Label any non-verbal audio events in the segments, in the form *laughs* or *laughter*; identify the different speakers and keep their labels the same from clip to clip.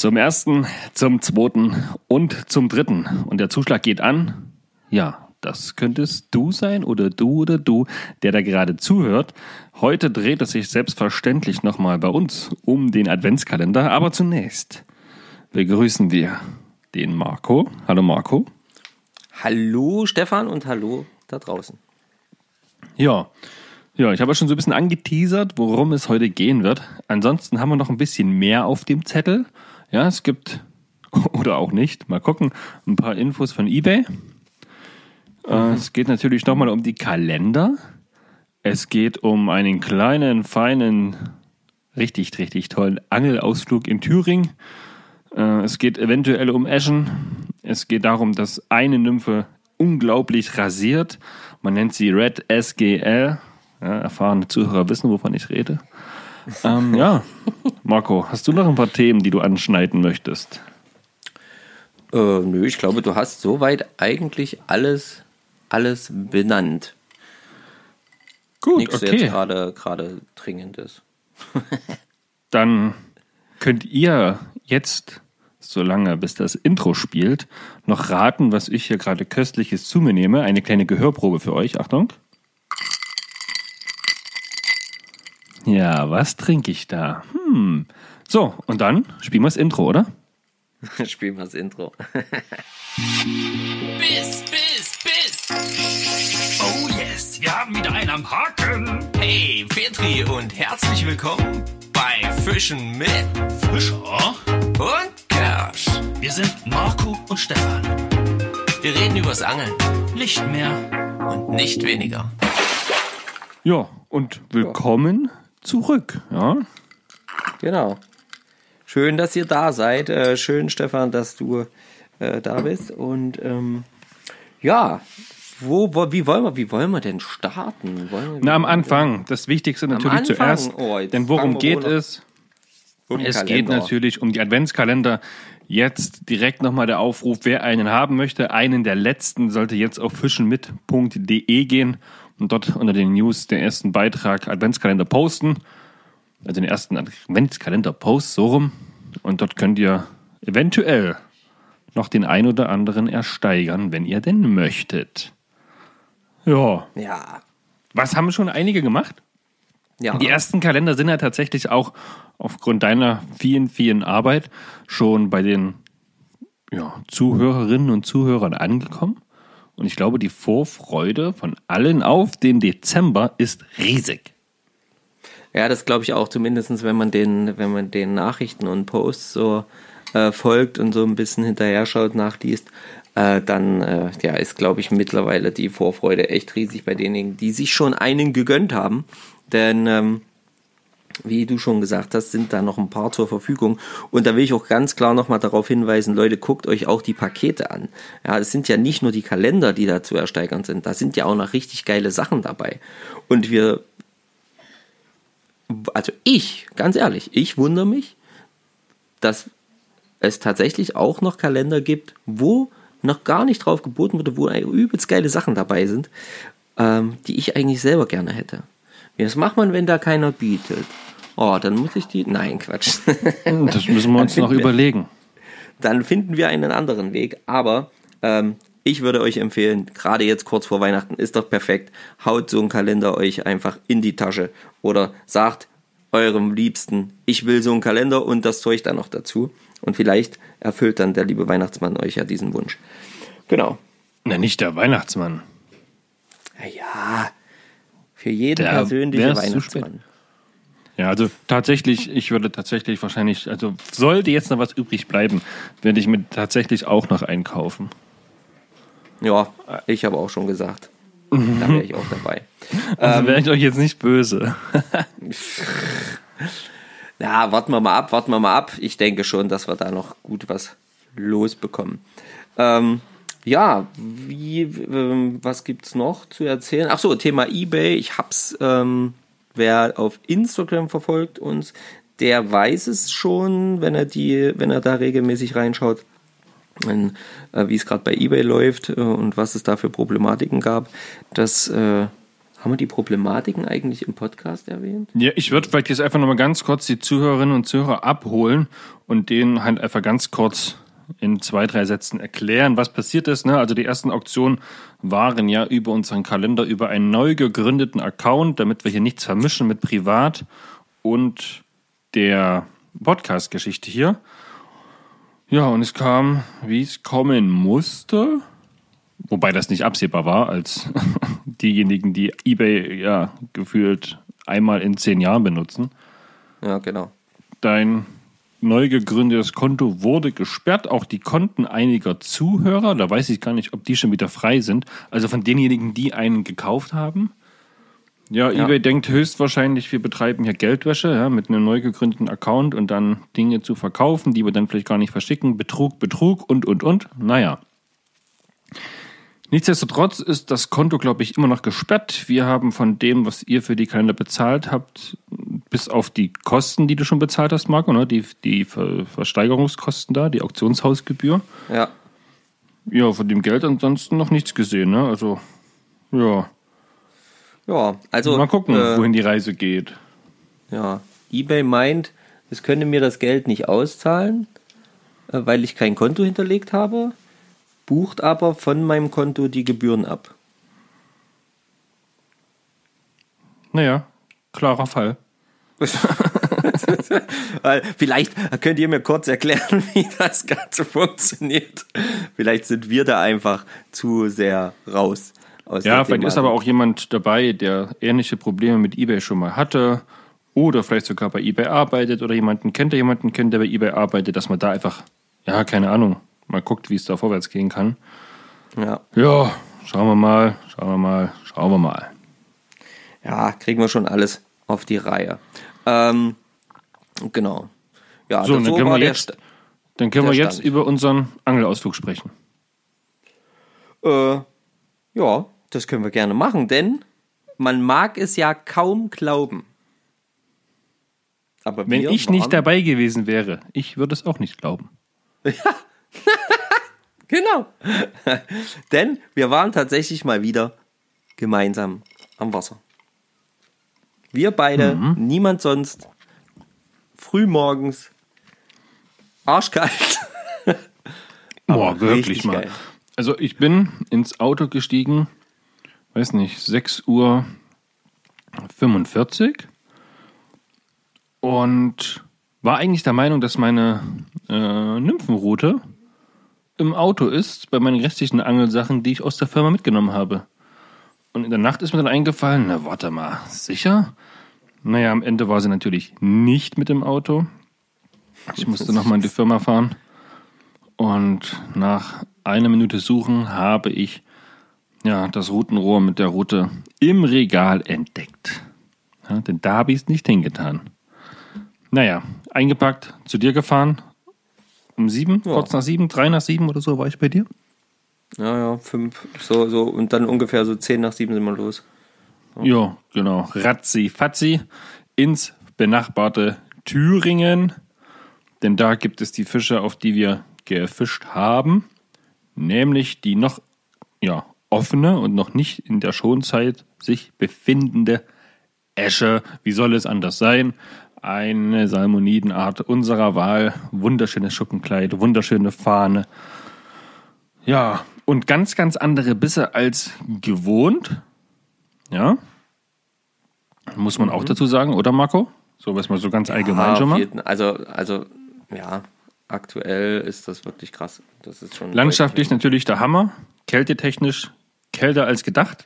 Speaker 1: Zum ersten, zum zweiten und zum dritten. Und der Zuschlag geht an. Ja, das könntest du sein oder du oder du, der da gerade zuhört. Heute dreht es sich selbstverständlich nochmal bei uns um den Adventskalender. Aber zunächst begrüßen wir den Marco. Hallo Marco.
Speaker 2: Hallo Stefan und hallo da draußen.
Speaker 1: Ja, ja, ich habe schon so ein bisschen angeteasert, worum es heute gehen wird. Ansonsten haben wir noch ein bisschen mehr auf dem Zettel. Ja, es gibt, *laughs* oder auch nicht, mal gucken, ein paar Infos von eBay. Mhm. Es geht natürlich nochmal um die Kalender. Es geht um einen kleinen, feinen, richtig, richtig tollen Angelausflug in Thüringen. Äh, es geht eventuell um Eschen. Es geht darum, dass eine Nymphe unglaublich rasiert. Man nennt sie Red SGL. Ja, erfahrene Zuhörer wissen, wovon ich rede. Ähm, ja, Marco, hast du noch ein paar Themen, die du anschneiden möchtest?
Speaker 2: Äh, nö, ich glaube, du hast soweit eigentlich alles, alles benannt.
Speaker 1: Gut,
Speaker 2: Nichts
Speaker 1: okay.
Speaker 2: jetzt gerade gerade dringendes. *laughs*
Speaker 1: Dann könnt ihr jetzt, solange bis das Intro spielt, noch raten, was ich hier gerade köstliches zu mir nehme. Eine kleine Gehörprobe für euch. Achtung. Ja, was trinke ich da? Hm. So, und dann spielen wir das Intro, oder? *laughs*
Speaker 2: Spielen wir das Intro. *laughs*
Speaker 3: Biss, Biss, Biss. Oh yes, wir haben wieder einen am Haken. Hey, Petri und herzlich willkommen bei Fischen mit Fischer und Kersch. Wir sind Marco und Stefan. Wir reden übers Angeln. Nicht mehr und nicht weniger.
Speaker 1: Ja, und willkommen zurück. Ja,
Speaker 2: Genau. Schön, dass ihr da seid. Äh, schön, Stefan, dass du äh, da bist. Und ähm, ja, wo, wo, wie, wollen wir, wie wollen wir denn starten? Wir,
Speaker 1: Na, am Anfang. Das Wichtigste natürlich zuerst.
Speaker 2: Oh,
Speaker 1: denn worum geht es?
Speaker 2: Um
Speaker 1: Es
Speaker 2: Kalender.
Speaker 1: geht natürlich um die Adventskalender. Jetzt direkt nochmal der Aufruf, wer einen haben möchte. Einen der letzten sollte jetzt auf fischenmit.de gehen und dort unter den News den ersten Beitrag Adventskalender posten. Also den ersten Adventskalender Post, so rum. Und dort könnt ihr eventuell noch den ein oder anderen ersteigern, wenn ihr denn möchtet. Ja,
Speaker 2: Ja.
Speaker 1: was haben schon einige gemacht?
Speaker 2: Ja.
Speaker 1: Die ersten Kalender sind ja tatsächlich auch aufgrund deiner vielen, vielen Arbeit schon bei den ja, Zuhörerinnen und Zuhörern angekommen. Und ich glaube, die Vorfreude von allen auf den Dezember ist riesig.
Speaker 2: Ja, das glaube ich auch, zumindest wenn man den, wenn man den Nachrichten und Posts so äh, folgt und so ein bisschen hinterher schaut, nachliest, äh, dann äh, ja, ist, glaube ich, mittlerweile die Vorfreude echt riesig bei denjenigen, die sich schon einen gegönnt haben. Denn ähm, wie du schon gesagt hast, sind da noch ein paar zur Verfügung. Und da will ich auch ganz klar nochmal darauf hinweisen, Leute, guckt euch auch die Pakete an. Ja, es sind ja nicht nur die Kalender, die da zu ersteigern sind, da sind ja auch noch richtig geile Sachen dabei. Und wir, also ich, ganz ehrlich, ich wundere mich, dass es tatsächlich auch noch Kalender gibt, wo noch gar nicht drauf geboten wurde, wo übelst geile Sachen dabei sind, ähm, die ich eigentlich selber gerne hätte. Was macht man, wenn da keiner bietet? Oh, dann muss ich die. Nein, Quatsch.
Speaker 1: Das müssen wir uns noch
Speaker 2: wir-
Speaker 1: überlegen.
Speaker 2: dann finden wir einen anderen Weg. Aber ähm, ich würde euch empfehlen, gerade jetzt kurz vor Weihnachten ist doch perfekt, haut so einen Kalender euch einfach in die Tasche oder sagt eurem Liebsten, ich will so einen Kalender und das Zeug dann noch dazu. Und vielleicht erfüllt dann der liebe Weihnachtsmann euch ja diesen Wunsch. Genau.
Speaker 1: Na, nicht der Weihnachtsmann.
Speaker 2: Ja, für jeden
Speaker 1: Der
Speaker 2: persönliche Weihnachtsmann.
Speaker 1: Ja, also tatsächlich, ich würde tatsächlich wahrscheinlich, also sollte jetzt noch was übrig bleiben, werde ich mir tatsächlich auch noch einkaufen.
Speaker 2: Ja, ich habe auch schon gesagt. Da wäre ich auch dabei. *laughs*
Speaker 1: Also wäre ich euch jetzt nicht böse. *laughs*
Speaker 2: Ja, warten wir mal ab, warten wir mal ab. Ich denke schon, dass wir da noch gut was losbekommen. Ähm, ja, wie, ähm, was gibt's noch zu erzählen? Ach so, Thema eBay. Ich hab's, ähm, wer auf Instagram verfolgt uns, der weiß es schon, wenn er die, wenn er da regelmäßig reinschaut, äh, wie es gerade bei eBay läuft äh, und was es da für Problematiken gab. Das äh, Haben wir die Problematiken eigentlich im Podcast erwähnt?
Speaker 1: Ja, ich würde vielleicht jetzt einfach nochmal ganz kurz die Zuhörerinnen und Zuhörer abholen und denen halt einfach ganz kurz in zwei, drei Sätzen erklären, was passiert ist. Ne? Also die ersten Auktionen waren ja über unseren Kalender, über einen neu gegründeten Account, damit wir hier nichts vermischen mit Privat und der Podcast-Geschichte hier. Ja, und es kam, wie es kommen musste. Wobei das nicht absehbar war, als *laughs* diejenigen, die eBay ja gefühlt einmal in zehn Jahren benutzen.
Speaker 2: Ja, genau.
Speaker 1: Dein neu gegründetes Konto wurde gesperrt, auch die Konten einiger Zuhörer. Da weiß ich gar nicht, ob die schon wieder frei sind. Also von denjenigen, die einen gekauft haben. Ja,
Speaker 2: Ja.
Speaker 1: eBay denkt höchstwahrscheinlich, wir betreiben hier Geldwäsche ja, mit einem neu gegründeten Account und dann Dinge zu verkaufen, die wir dann vielleicht gar nicht verschicken. Betrug, Betrug und, und, und. Naja. Nichtsdestotrotz ist das Konto, glaube ich, immer noch gesperrt. Wir haben von dem, was ihr für die Kalender bezahlt habt, bis auf die Kosten, die du schon bezahlt hast, Marco, ne? die, die Ver Versteigerungskosten da, die Auktionshausgebühr.
Speaker 2: Ja.
Speaker 1: Ja, von dem Geld ansonsten noch nichts gesehen. Ne? Also, ja,
Speaker 2: Ja, also.
Speaker 1: mal gucken,
Speaker 2: äh,
Speaker 1: wohin die Reise geht.
Speaker 2: Ja, eBay meint, es könne mir das Geld nicht auszahlen, äh, weil ich kein Konto hinterlegt habe, bucht aber von meinem Konto die Gebühren ab.
Speaker 1: Naja, klarer Fall. *laughs*
Speaker 2: Vielleicht könnt ihr mir kurz erklären, *laughs* wie das Ganze funktioniert. Vielleicht sind wir da einfach zu sehr raus. Aus
Speaker 1: Ja, vielleicht ist aber auch jemand dabei, der ähnliche Probleme mit eBay schon mal hatte oder vielleicht sogar bei eBay arbeitet oder jemanden kennt, der jemanden kennt, der bei eBay arbeitet, dass man da einfach, ja, keine Ahnung, mal guckt, wie es da vorwärts gehen kann.
Speaker 2: Ja.
Speaker 1: Ja, schauen wir mal, schauen wir mal, schauen wir mal.
Speaker 2: ja, kriegen wir schon alles auf die Reihe. Ähm, genau. Ja,
Speaker 1: So, dann können wir jetzt, dann können wir jetzt über unseren Angelausflug sprechen.
Speaker 2: Äh, ja, das können wir gerne machen, denn man mag es ja kaum glauben. Aber
Speaker 1: Wenn ich nicht dabei gewesen wäre, ich würde es auch nicht glauben. *laughs* *laughs*
Speaker 2: Genau. *laughs* denn wir waren tatsächlich mal wieder gemeinsam am Wasser. Wir beide,
Speaker 1: Mhm.
Speaker 2: niemand sonst, frühmorgens, arschkalt.
Speaker 1: Boah, *laughs* wirklich mal.
Speaker 2: geil.
Speaker 1: Also ich bin ins Auto gestiegen, weiß nicht, 6 Uhr 45 und war eigentlich der Meinung, dass meine äh, Nymphenroute im Auto ist, bei meinen restlichen Angelsachen, die ich aus der Firma mitgenommen habe. Und in der Nacht ist mir dann eingefallen, na warte mal, sicher? Naja, am Ende war sie natürlich nicht mit dem Auto. Ich musste nochmal in die Firma fahren. Und nach einer Minute Suchen habe ich ja, das Routenrohr mit der Route im Regal entdeckt. Ja, denn da habe ich es nicht hingetan. Naja, eingepackt, zu dir gefahren. Um sieben,
Speaker 2: Ja.
Speaker 1: kurz nach sieben, drei nach sieben oder so war ich bei dir.
Speaker 2: Ja, ja, fünf, so, so, und dann ungefähr so zehn nach sieben sind wir los.
Speaker 1: Ja, genau. Ratzi Fatzi ins benachbarte Thüringen. Denn da gibt es die Fische, auf die wir gefischt haben. Nämlich die noch ja, offene und noch nicht in der Schonzeit sich befindende Esche. Wie soll es anders sein? Eine Salmonidenart unserer Wahl. Wunderschönes Schuppenkleid, wunderschöne Fahne. Ja, und ganz, ganz andere Bisse als gewohnt. Ja. Muss man auch dazu sagen, oder Marco? So was mal so ganz allgemein
Speaker 2: Ja,
Speaker 1: schon
Speaker 2: auf
Speaker 1: mal.
Speaker 2: jeden- Also, also, ja, aktuell ist das wirklich krass. Das ist schon
Speaker 1: Landschaftlich natürlich der Hammer. Kältetechnisch kälter als gedacht.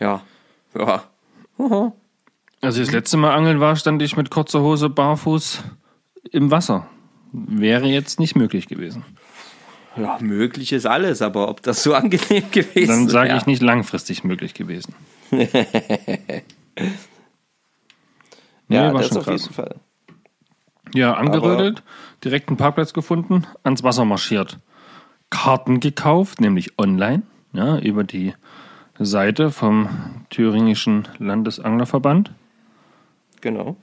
Speaker 2: Ja, ja. *laughs* Aha.
Speaker 1: Als ich das letzte Mal angeln war, stand ich mit kurzer Hose barfuß im Wasser. Wäre jetzt nicht möglich gewesen.
Speaker 2: Ja, möglich ist alles, aber ob das so angenehm *laughs* gewesen
Speaker 1: Dann sage
Speaker 2: wäre-
Speaker 1: ich nicht langfristig möglich gewesen. *laughs*
Speaker 2: Ja,
Speaker 1: Nee, war
Speaker 2: das
Speaker 1: schon
Speaker 2: auf
Speaker 1: krass.
Speaker 2: jeden Fall.
Speaker 1: Ja, angerödelt, direkt einen Parkplatz gefunden, ans Wasser marschiert. Karten gekauft, nämlich online, ja, über die Seite vom Thüringischen Landesanglerverband.
Speaker 2: Genau.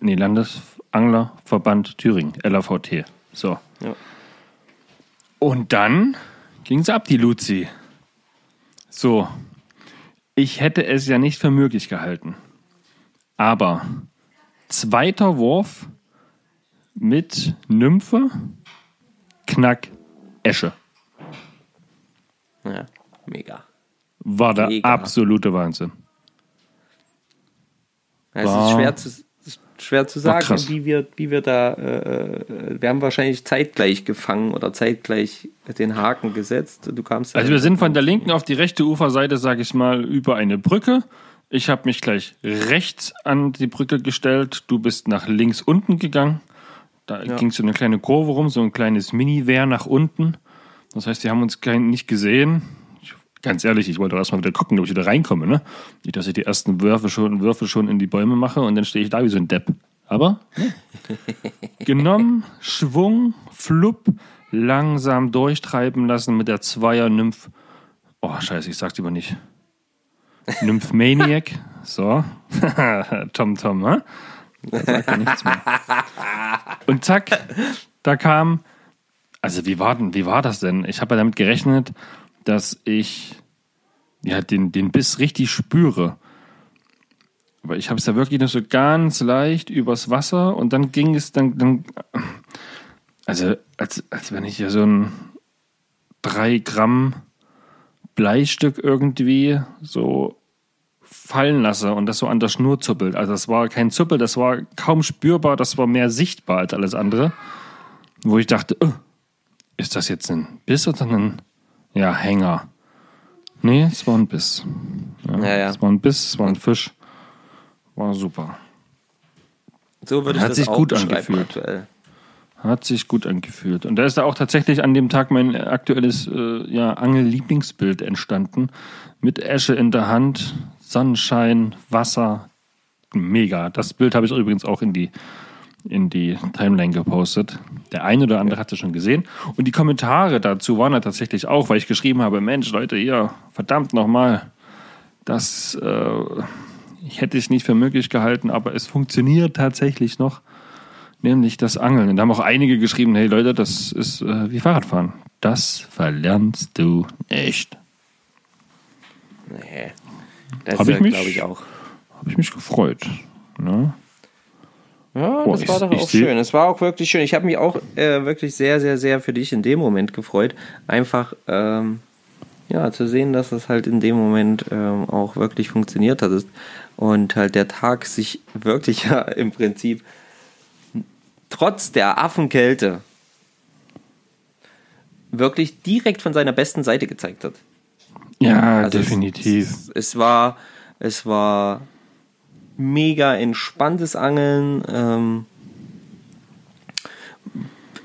Speaker 1: Nee, Landesanglerverband Thüringen, LAVT. So.
Speaker 2: Ja.
Speaker 1: Und dann ging sie ab, die Luzi. So. ich hätte es ja nicht für möglich gehalten. Aber zweiter Wurf mit Nymphe, Knack, Esche.
Speaker 2: Ja, mega.
Speaker 1: War der
Speaker 2: Mega.
Speaker 1: absolute Wahnsinn.
Speaker 2: Ja, Es ist schwer zu, ist schwer zu sagen, wie wir, wie wir da, äh, äh, wir haben wahrscheinlich zeitgleich gefangen oder zeitgleich den Haken gesetzt. Du kamst
Speaker 1: Also wir sind von der linken auf die rechte Uferseite, sage ich mal, über eine Brücke. Ich habe mich gleich rechts an die Brücke gestellt. Du bist nach links unten gegangen. Da ging so eine kleine Kurve rum, so ein kleines Mini-Wehr nach unten. Das heißt, wir haben uns kein, nicht gesehen. Ganz ehrlich, ich wollte auch erstmal wieder gucken, ob ich wieder reinkomme. Ne? Nicht, dass ich die ersten Würfe schon, Würfe schon in die Bäume mache und dann stehe ich da wie so ein Depp. Aber ne? *laughs* genommen, Schwung, Flupp, langsam durchtreiben lassen mit der Zweier-Nymph. Oh, scheiße, ich sag's lieber nicht. Nymphmaniac. *laughs* So. *laughs* Tom Tom, hä? Da sagt er nichts mehr. Und zack, da kam. Also, wie war, denn, wie war das denn? Ich habe ja damit gerechnet, dass ich ja, den, den Biss richtig spüre. Aber ich habe es ja wirklich nur so ganz leicht übers Wasser und dann ging es dann, dann also als, als wenn ich hier so ein 3 Gramm Bleistück irgendwie so fallen lasse und das so an der Schnur zuppelt. Also das war kein Zuppel, das war kaum spürbar, das war mehr sichtbar als alles andere. Wo ich dachte, oh, ist das jetzt ein Biss oder ein ja, Hänger? Nee, es war ein Biss. Ja,
Speaker 2: Ja, ja.
Speaker 1: Es war ein Biss, es war ein Fisch. War super.
Speaker 2: So würde ich
Speaker 1: Hat
Speaker 2: das
Speaker 1: sich
Speaker 2: auch
Speaker 1: gut angefühlt.
Speaker 2: aktuell.
Speaker 1: Hat sich gut angefühlt. Und da ist da auch tatsächlich an dem Tag mein aktuelles äh, ja, Angel-Lieblingsbild entstanden. Mit Esche in der Hand, Sonnenschein, Wasser. Mega. Das Bild habe ich übrigens auch in die, in die Timeline gepostet. Der eine oder andere hat es schon gesehen. Und die Kommentare dazu waren ja tatsächlich auch, weil ich geschrieben habe, Mensch, Leute, ihr, verdammt nochmal, das äh, ich hätte es nicht für möglich gehalten, aber es funktioniert tatsächlich noch nämlich das Angeln. Und da haben auch einige geschrieben, hey Leute, das ist äh, wie Fahrradfahren. Das verlernst du nicht.
Speaker 2: Nee. Das
Speaker 1: Hab ich mich-
Speaker 2: glaube ich auch.
Speaker 1: Habe ich mich gefreut. Ne?
Speaker 2: Ja, das
Speaker 1: ich-
Speaker 2: war doch auch schön. Es war auch wirklich schön. Ich habe mich auch äh, wirklich sehr, sehr, sehr für dich in dem Moment gefreut. Einfach ähm, ja, zu sehen, dass das halt in dem Moment ähm, auch wirklich funktioniert hat. Und halt der Tag sich *laughs* wirklich ja im Prinzip trotz der Affenkälte wirklich direkt von seiner besten Seite gezeigt hat.
Speaker 1: Ja,
Speaker 2: Also es-
Speaker 1: definitiv.
Speaker 2: Es, es war, es war mega entspanntes Angeln. Ähm,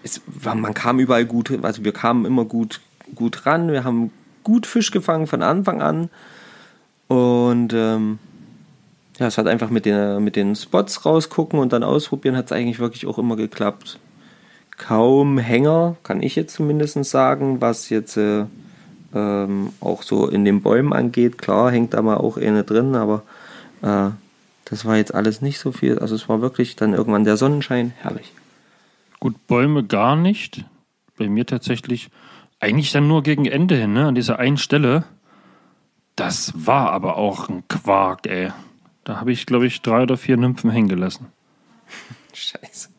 Speaker 2: es man kam überall gut, also wir kamen immer gut, gut ran. Wir haben gut Fisch gefangen von Anfang an. Und ähm, ja, es hat einfach mit den, mit den Spots rausgucken und dann ausprobieren, hat es eigentlich wirklich auch immer geklappt. Kaum Hänger, kann ich jetzt zumindest sagen, was jetzt äh, ähm, auch so in den Bäumen angeht. Klar hängt da mal auch eine drin, aber äh, das war jetzt alles nicht so viel. Also es war wirklich dann irgendwann der Sonnenschein, herrlich.
Speaker 1: Gut, Bäume gar nicht. Bei mir tatsächlich eigentlich dann nur gegen Ende hin, ne? an dieser einen Stelle. Das war aber auch ein Quark, ey. Da habe ich, glaube ich, drei oder vier Nymphen hängen gelassen. *laughs*
Speaker 2: Scheiße.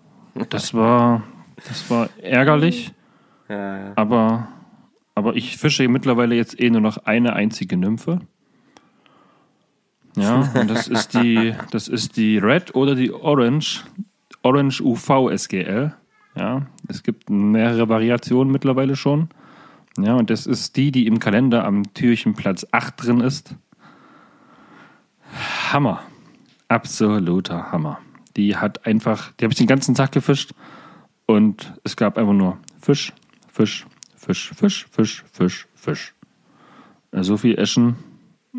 Speaker 1: Das war, das war ärgerlich.
Speaker 2: Ja, ja.
Speaker 1: Aber, aber ich fische mittlerweile jetzt eh nur noch eine einzige Nymphe. Ja, *laughs* und das ist die, das ist die Red oder die Orange, Orange UV SGL. Ja, es gibt mehrere Variationen mittlerweile schon. Ja, und das ist die, die im Kalender am Türchen Platz 8 drin ist. Hammer. Absoluter Hammer. Die hat einfach, die habe ich den ganzen Tag gefischt und es gab einfach nur Fisch, Fisch, Fisch, Fisch, Fisch, Fisch, Fisch. So viel Eschen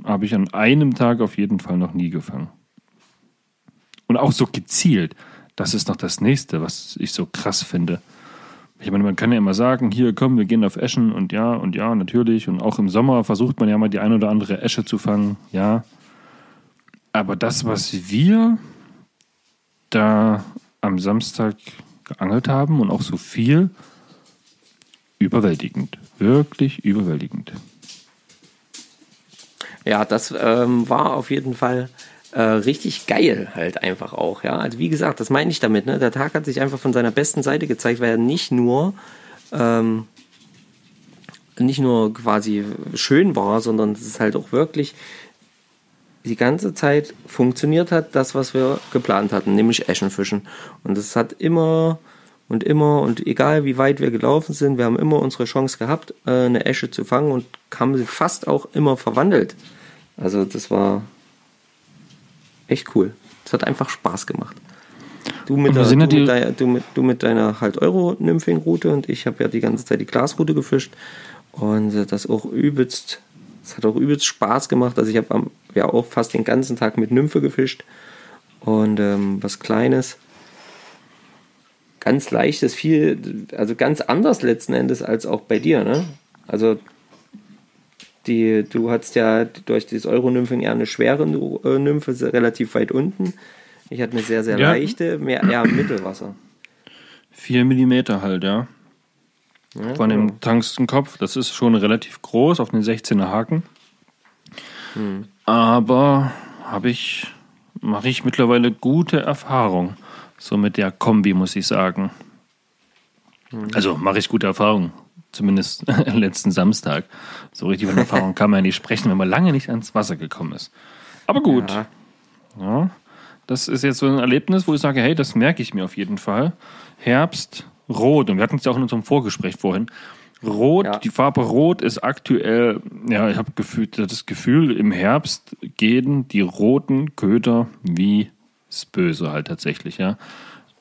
Speaker 1: habe ich an einem Tag auf jeden Fall noch nie gefangen. Und auch so gezielt. Das ist noch das nächste, was ich so krass finde. Ich meine, man kann ja immer sagen, hier komm, wir gehen auf Eschen und ja und ja, natürlich. Und auch im Sommer versucht man ja mal die ein oder andere Esche zu fangen, ja. Aber das, was wir da am Samstag geangelt haben und auch so viel, überwältigend. Wirklich überwältigend.
Speaker 2: Ja, das ähm, war auf jeden Fall äh, richtig geil halt einfach auch. Ja, also wie gesagt, das meine ich damit. Ne? Der Tag hat sich einfach von seiner besten Seite gezeigt, weil er nicht nur ähm, nicht nur quasi schön war, sondern es ist halt auch wirklich die ganze Zeit funktioniert hat, das, was wir geplant hatten, nämlich Eschenfischen. Und es hat immer und immer und egal wie weit wir gelaufen sind, wir haben immer unsere Chance gehabt, äh, eine Esche zu fangen und haben sie fast auch immer verwandelt. Also das war echt cool. Es hat einfach Spaß gemacht. Du mit, der, du, mit deiner, du, mit, du mit deiner halt Euro-Nymphing-Route und ich habe ja die ganze Zeit die Glasroute gefischt und äh, das auch übelst, es hat auch übelst Spaß gemacht. Also ich habe ja auch fast den ganzen Tag mit Nymphe gefischt und ähm, was Kleines ganz leichtes, viel, also ganz anders letzten Endes als auch bei dir, ne? Also die, du hattest ja durch dieses Euro-Nymphing eher eine schwere äh, Nymphe, relativ weit unten. Ich hatte eine sehr, sehr ja. leichte, mehr eher im Mittelwasser.
Speaker 1: 4 mm halt, ja. ja Von dem Tangstenkopf. Das ist schon relativ groß auf den 16er Haken. Hm. Aber habe ich, mache ich mittlerweile gute Erfahrung. So mit der Kombi, muss ich sagen. Mhm. Also mache ich gute Erfahrungen. Zumindest *laughs* letzten Samstag. So richtig von Erfahrung *laughs* kann man ja nicht sprechen, wenn man lange nicht ans Wasser gekommen ist. Aber gut. Ja. ja. Das ist jetzt so ein Erlebnis, wo ich sage, hey, das merke ich mir auf jeden Fall. Herbst, Rot. Und wir hatten es ja auch in unserem Vorgespräch vorhin. Rot, ja. die Farbe Rot ist aktuell, ja, ich habe das Gefühl, im Herbst gehen die roten Köder wie ist böse halt tatsächlich, ja.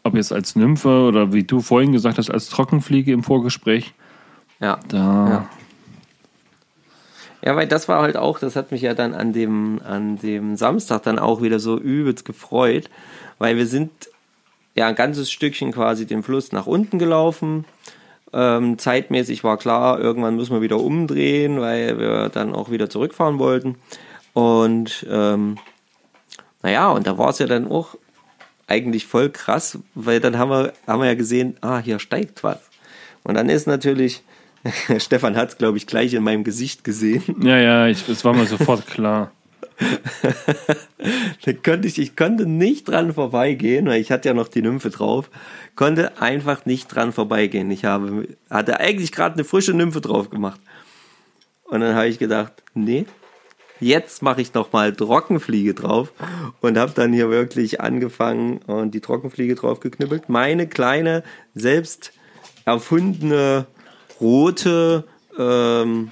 Speaker 1: Ob jetzt als Nymphe oder wie du vorhin gesagt hast, als Trockenfliege im Vorgespräch.
Speaker 2: Ja. Da. Ja. Ja, weil das war halt auch, das hat mich ja dann an dem, an dem Samstag dann auch wieder so übelst gefreut, weil wir sind ja ein ganzes Stückchen quasi den Fluss nach unten gelaufen. Ähm, zeitmäßig war klar, irgendwann müssen wir wieder umdrehen, weil wir dann auch wieder zurückfahren wollten. Und ähm, naja, und da war es ja dann auch eigentlich voll krass, weil dann haben wir, haben wir ja gesehen, ah, hier steigt was. Und dann ist natürlich, *laughs* Stefan hat es, glaube ich, gleich in meinem Gesicht gesehen.
Speaker 1: Ja, ja, ich, es war mir sofort klar. *laughs*
Speaker 2: da konnte ich, ich konnte nicht dran vorbeigehen, weil ich hatte ja noch die Nymphe drauf, konnte einfach nicht dran vorbeigehen. Ich habe, hatte eigentlich gerade eine frische Nymphe drauf gemacht. Und dann habe ich gedacht, nee, jetzt mache ich noch mal Trockenfliege drauf und habe dann hier wirklich angefangen und die Trockenfliege drauf geknüppelt. Meine kleine, selbst erfundene rote ähm,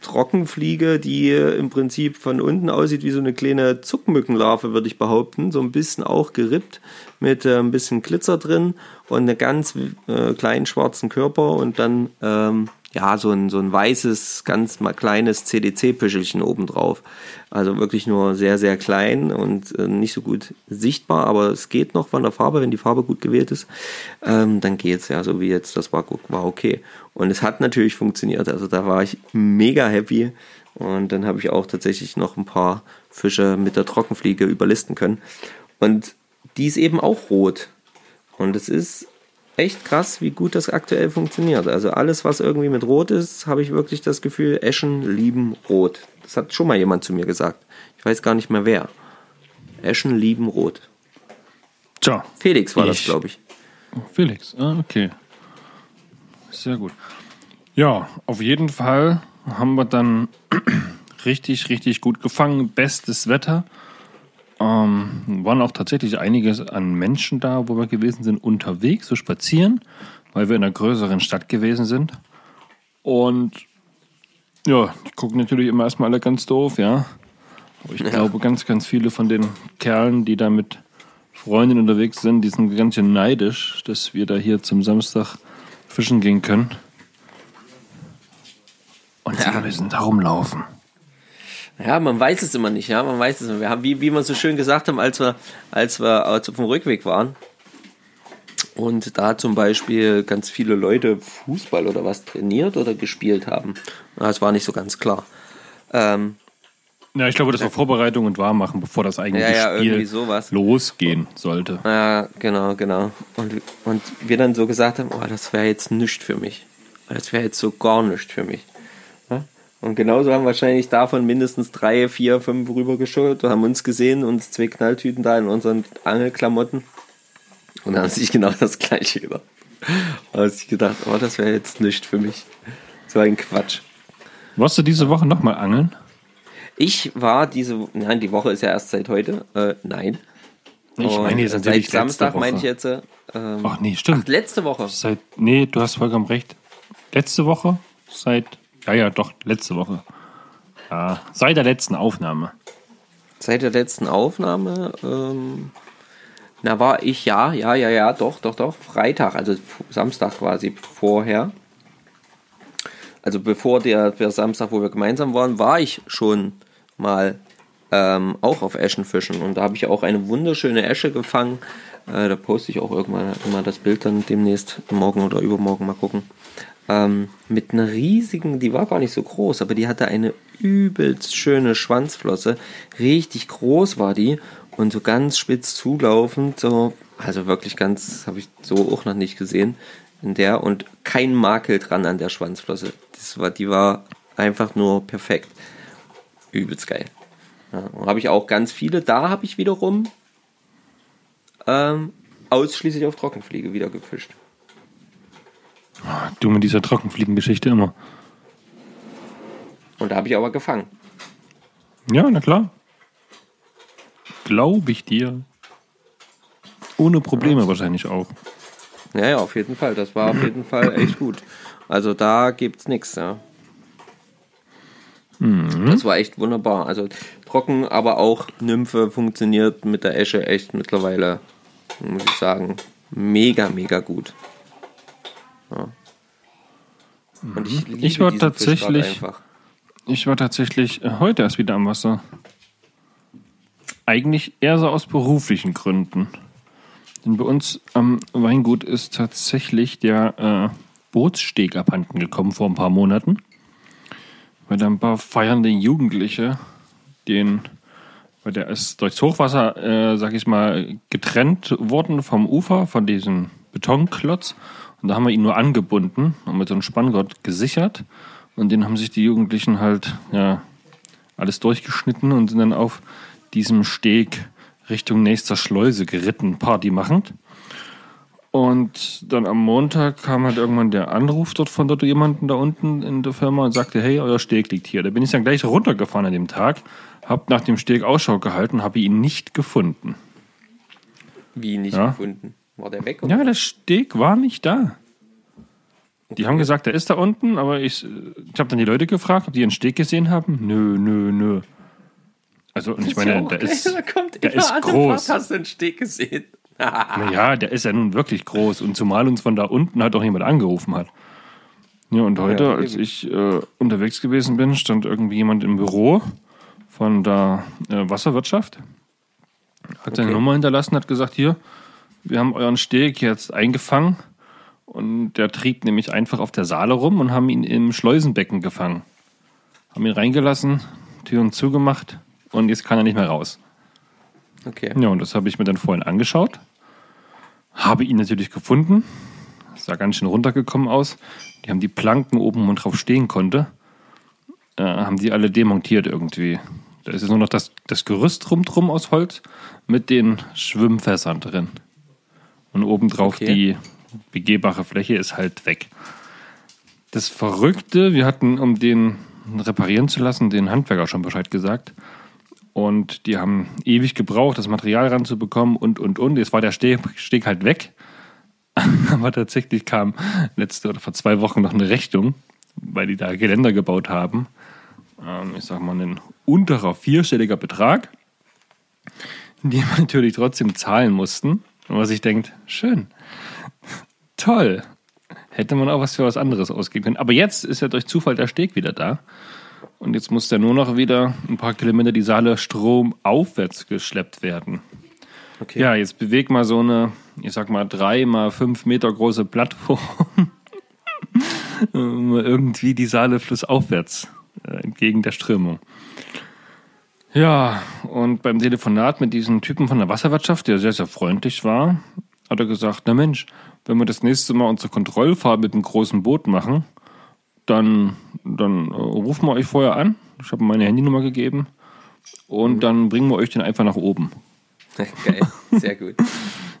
Speaker 2: Trockenfliege, die im Prinzip von unten aussieht wie so eine kleine Zuckmückenlarve, würde ich behaupten. So ein bisschen auch gerippt mit äh, ein bisschen Glitzer drin und einen ganz äh, kleinen schwarzen Körper und dann ähm, ja, so ein, so ein weißes, ganz mal kleines CDC-Püschelchen obendrauf. Also wirklich nur sehr, sehr klein und äh, nicht so gut sichtbar, aber es geht noch von der Farbe, wenn die Farbe gut gewählt ist, ähm, dann geht's ja, so wie jetzt, das war, war okay. Und es hat natürlich funktioniert, also da war ich mega happy und dann habe ich auch tatsächlich noch ein paar Fische mit der Trockenfliege überlisten können. Und die ist eben auch rot. Und es ist echt krass, wie gut das aktuell funktioniert. Also alles, was irgendwie mit Rot ist, habe ich wirklich das Gefühl, Eschen lieben Rot. Das hat schon mal jemand zu mir gesagt. Ich weiß gar nicht mehr wer. Eschen lieben Rot.
Speaker 1: Tja.
Speaker 2: Felix war ich. das, glaube ich.
Speaker 1: Felix, ah, okay. Sehr gut. Ja, auf jeden Fall haben wir dann *clears throat* richtig, richtig gut gefangen. Bestes Wetter. Ähm, waren auch tatsächlich einige an Menschen da, wo wir gewesen sind, unterwegs, so spazieren, weil wir in einer größeren Stadt gewesen sind. Und ja, die gucken natürlich immer erstmal alle ganz doof, ja. Aber ich ja. glaube, ganz, ganz viele von den Kerlen, die da mit Freundinnen unterwegs sind, die sind ganz schön neidisch, dass wir da hier zum Samstag fischen gehen können. Und ja. sie müssen da rumlaufen.
Speaker 2: Ja, man weiß es immer nicht, ja, man weiß es immer. Wir haben, wie, wie wir so schön gesagt haben, als wir, als wir auf dem Rückweg waren und da zum Beispiel ganz viele Leute Fußball oder was trainiert oder gespielt haben. Das war nicht so ganz klar. Ähm,
Speaker 1: ja, ich glaube, das war Vorbereitung und Warmmachen, bevor das eigentliche ja, ja, Spiel losgehen sollte.
Speaker 2: Ja, genau, genau. Und, und wir dann so gesagt haben, oh, das wäre jetzt nichts für mich. Das wäre jetzt so gar nichts für mich. Und genauso haben wahrscheinlich davon mindestens drei, vier, fünf rübergeschaut, haben uns gesehen, uns zwei Knalltüten da in unseren Angelklamotten. Und dann haben sich genau das gleiche gedacht. Da habe ich gedacht, oh, das wäre jetzt nicht für mich. So ein Quatsch.
Speaker 1: Warst du diese Woche nochmal angeln?
Speaker 2: Ich war diese, nein, die Woche ist ja erst seit heute. Äh, nein.
Speaker 1: Ich
Speaker 2: Und
Speaker 1: meine jetzt
Speaker 2: seit
Speaker 1: natürlich letzte
Speaker 2: Samstag
Speaker 1: Woche.
Speaker 2: meine ich jetzt. äh, Ähm,
Speaker 1: Ach nee, stimmt.
Speaker 2: ach, letzte Woche.
Speaker 1: Seit, nee, du hast vollkommen recht. Letzte Woche? Seit, ja, ja, doch, letzte Woche. Ja, seit der letzten Aufnahme.
Speaker 2: Seit der letzten Aufnahme, ähm, na war ich ja, ja, ja, ja, doch, doch, doch, Freitag, also Samstag quasi vorher. Also bevor der, der Samstag, wo wir gemeinsam waren, war ich schon mal ähm, auch auf Eschenfischen und da habe ich auch eine wunderschöne Esche gefangen. Äh, da poste ich auch irgendwann mal das Bild dann demnächst, morgen oder übermorgen mal gucken. Ähm, mit einer riesigen, die war gar nicht so groß, aber die hatte eine übelst schöne Schwanzflosse. Richtig groß war die und so ganz spitz zulaufend, so, also wirklich ganz, habe ich so auch noch nicht gesehen in der und kein Makel dran an der Schwanzflosse. Das war, die war einfach nur perfekt. Übelst geil. Ja, habe ich auch ganz viele. Da habe ich wiederum ähm, ausschließlich auf Trockenfliege wieder gefischt.
Speaker 1: Du mit dieser Trockenfliegengeschichte immer.
Speaker 2: Und da habe ich aber gefangen.
Speaker 1: Ja, na klar. Glaube ich dir. Ohne Probleme wahrscheinlich auch.
Speaker 2: Ja, ja, auf jeden Fall. Das war auf jeden Fall echt gut. Also da gibt's nichts, ja. Das war echt wunderbar. Also trocken, aber auch Nymphe funktioniert mit der Esche echt mittlerweile, muss ich sagen, mega, mega gut. Und ich liebe
Speaker 1: Ich war tatsächlich-
Speaker 2: einfach.
Speaker 1: Ich war tatsächlich äh, heute erst wieder am Wasser. Eigentlich eher so aus beruflichen Gründen. Denn bei uns am Weingut ist tatsächlich der äh, Bootssteg abhanden gekommen vor ein paar Monaten. Weil da ein paar feiernde Jugendliche den, weil der ist durchs Hochwasser, äh, sag ich mal, getrennt worden vom Ufer, von diesem Betonklotz. Und da haben wir ihn nur angebunden und mit so einem Spanngurt gesichert. Und den haben sich die Jugendlichen halt ja, alles durchgeschnitten und sind dann auf diesem Steg Richtung nächster Schleuse geritten, Party machend. Und dann am Montag kam halt irgendwann der Anruf dort von dort jemanden da unten in der Firma und sagte, hey, euer Steg liegt hier. Da bin ich dann gleich runtergefahren an dem Tag, hab nach dem Steg Ausschau gehalten, habe ihn nicht gefunden.
Speaker 2: Wie nicht
Speaker 1: Ja.
Speaker 2: gefunden. War der weg?
Speaker 1: Ja, der Steg war nicht da. Die haben gesagt, der ist da unten, aber ich, ich habe dann die Leute gefragt, ob die einen Steg gesehen haben. Nö, nö, nö. Also, und ich meine, der ist, *laughs*
Speaker 2: da kommt
Speaker 1: der
Speaker 2: immer
Speaker 1: ist groß.
Speaker 2: Fahrt, Hast du einen Steg gesehen? *laughs*
Speaker 1: Naja, der ist ja nun wirklich groß. Und zumal uns von da unten halt auch jemand angerufen hat. Ja, und heute,
Speaker 2: Ja,
Speaker 1: als ich äh, unterwegs gewesen bin, stand irgendwie jemand im Büro von der äh, Wasserwirtschaft. Hat seine
Speaker 2: Okay.
Speaker 1: Nummer hinterlassen, hat gesagt, hier, wir haben euren Steg jetzt eingefangen. Und der trieb nämlich einfach auf der Saale rum und haben ihn im Schleusenbecken gefangen. Haben ihn reingelassen, Türen zugemacht und jetzt kann er nicht mehr raus.
Speaker 2: Okay.
Speaker 1: Ja, und das habe ich mir dann vorhin angeschaut. Habe ihn natürlich gefunden. Sah ganz schön runtergekommen aus. Die haben die Planken oben, wo man drauf stehen konnte, äh, haben die alle demontiert irgendwie. Da ist jetzt nur noch das, das Gerüst rumdrum aus Holz mit den Schwimmfässern drin. Und obendrauf
Speaker 2: Okay.
Speaker 1: die begehbare Fläche ist halt weg. Das Verrückte, wir hatten, um den reparieren zu lassen, den Handwerker schon Bescheid gesagt. Und die haben ewig gebraucht, das Material ranzubekommen und, und, und. Jetzt war der Steg, Steg halt weg. *laughs* Aber tatsächlich kam letzte oder vor zwei Wochen noch eine Rechnung, weil die da Geländer gebaut haben. Ähm, ich sag mal, ein unterer vierstelliger Betrag, den wir *laughs* natürlich trotzdem zahlen mussten. Und was ich denkt, schön, toll. Hätte man auch was für was anderes ausgeben können. Aber jetzt ist ja durch Zufall der Steg wieder da. Und jetzt muss der nur noch wieder ein paar Kilometer die Saale stromaufwärts geschleppt werden.
Speaker 2: okay.
Speaker 1: Ja, jetzt beweg mal so eine, ich sag mal, drei mal fünf Meter große Plattform. *laughs* Um irgendwie die Saale flussaufwärts äh, entgegen der Strömung. Ja, und beim Telefonat mit diesem Typen von der Wasserwirtschaft, der sehr, sehr freundlich war, hat er gesagt, na Mensch, wenn wir das nächste Mal unsere Kontrollfahrt mit einem großen Boot machen, dann, dann äh, rufen wir euch vorher an. Ich habe meine Handynummer gegeben. Und dann bringen wir euch den einfach nach oben. *laughs*
Speaker 2: Geil, sehr gut. *laughs*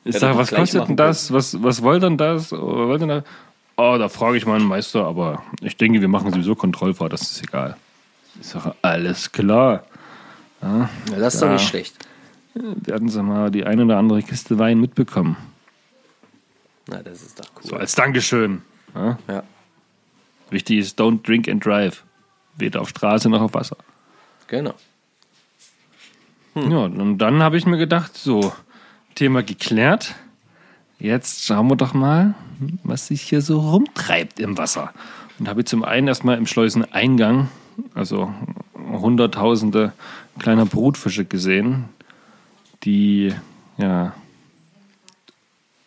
Speaker 1: Ich sage, was kostet denn das? Was, was wollt denn das? Oder wollt denn das? Oh, da frage ich meinen Meister, aber ich denke, wir machen sowieso Kontrollfahrt, das ist egal. Ich sage, alles klar.
Speaker 2: Ja, das ist doch nicht schlecht.
Speaker 1: Werden Sie mal die eine oder andere Kiste Wein mitbekommen.
Speaker 2: Na, das ist doch cool.
Speaker 1: So als Dankeschön. Ja?
Speaker 2: Ja,
Speaker 1: Wichtig ist, don't drink and drive. Weder auf Straße noch auf Wasser.
Speaker 2: genau.
Speaker 1: Ja, und dann habe ich mir gedacht, so, Thema geklärt. Jetzt schauen wir doch mal, was sich hier so rumtreibt im Wasser. Und habe ich zum einen erstmal im Schleuseneingang, also hunderttausende kleiner Brutfische gesehen, die, ja,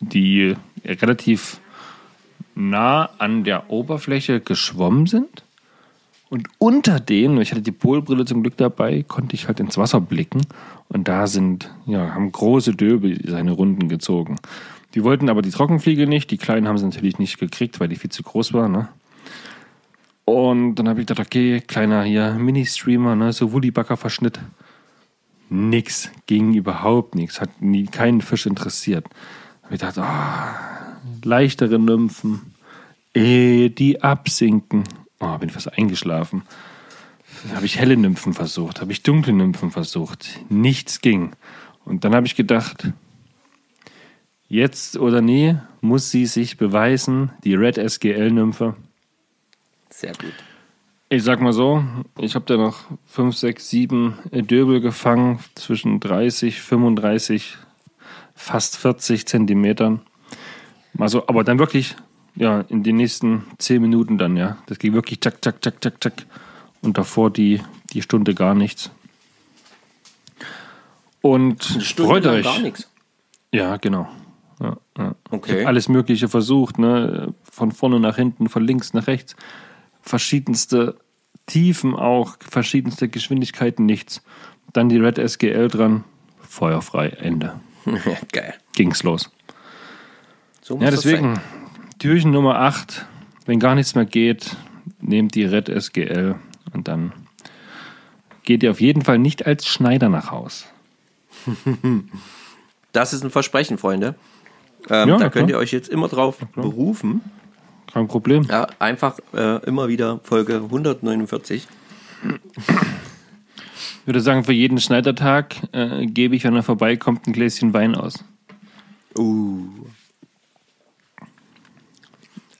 Speaker 1: die relativ nah an der Oberfläche geschwommen sind. Und unter denen, ich hatte die Polbrille zum Glück dabei, konnte ich halt ins Wasser blicken. Und da sind, ja, haben große Döbel seine Runden gezogen. Die wollten aber die Trockenfliege nicht. Die kleinen haben sie natürlich nicht gekriegt, weil die viel zu groß war, ne? Und dann habe ich gedacht, okay, kleiner hier Mini-Streamer, ne, so Wullibacker-Verschnitt. Nix, ging überhaupt nichts, hat nie keinen Fisch interessiert. Hab ich gedacht, ah, leichtere Nymphen, eh, die absinken. Oh, bin fast eingeschlafen. Dann habe ich helle Nymphen versucht, habe ich dunkle Nymphen versucht. Nichts ging. Und dann habe ich gedacht, jetzt oder nie muss sie sich beweisen, die Red SGL-Nymphe.
Speaker 2: Sehr gut.
Speaker 1: Ich sag mal so, ich habe da noch 5, 6, 7 Döbel gefangen, zwischen 30, 35, fast 40 Zentimetern. Also, aber dann wirklich, ja, in den nächsten 10 Minuten dann, ja. Das ging wirklich zack, zack, zack, zack, zack. Und davor die, die Stunde gar nichts. Und freut euch.
Speaker 2: Gar nichts.
Speaker 1: Ja, genau. Ja, ja.
Speaker 2: Okay.
Speaker 1: Alles Mögliche versucht, ne? Von vorne nach hinten, von links nach rechts. Verschiedenste Tiefen auch, verschiedenste Geschwindigkeiten, nichts. Dann die Red SGL dran, feuerfrei, Ende. *laughs*
Speaker 2: Geil.
Speaker 1: Ging's los.
Speaker 2: So muss
Speaker 1: Ja,
Speaker 2: das
Speaker 1: deswegen. Türchen Nummer 8, wenn gar nichts mehr geht, nehmt die Red SGL und dann geht ihr auf jeden Fall nicht als Schneider nach Haus. *laughs*
Speaker 2: Das ist ein Versprechen, Freunde. Ähm,
Speaker 1: Ja,
Speaker 2: da könnt ihr euch jetzt immer drauf berufen.
Speaker 1: Kein Problem.
Speaker 2: Ja, einfach äh, immer wieder Folge 149.
Speaker 1: Ich würde sagen, für jeden Schneidertag äh, gebe ich, wenn er vorbeikommt, ein Gläschen Wein aus.
Speaker 2: Uh.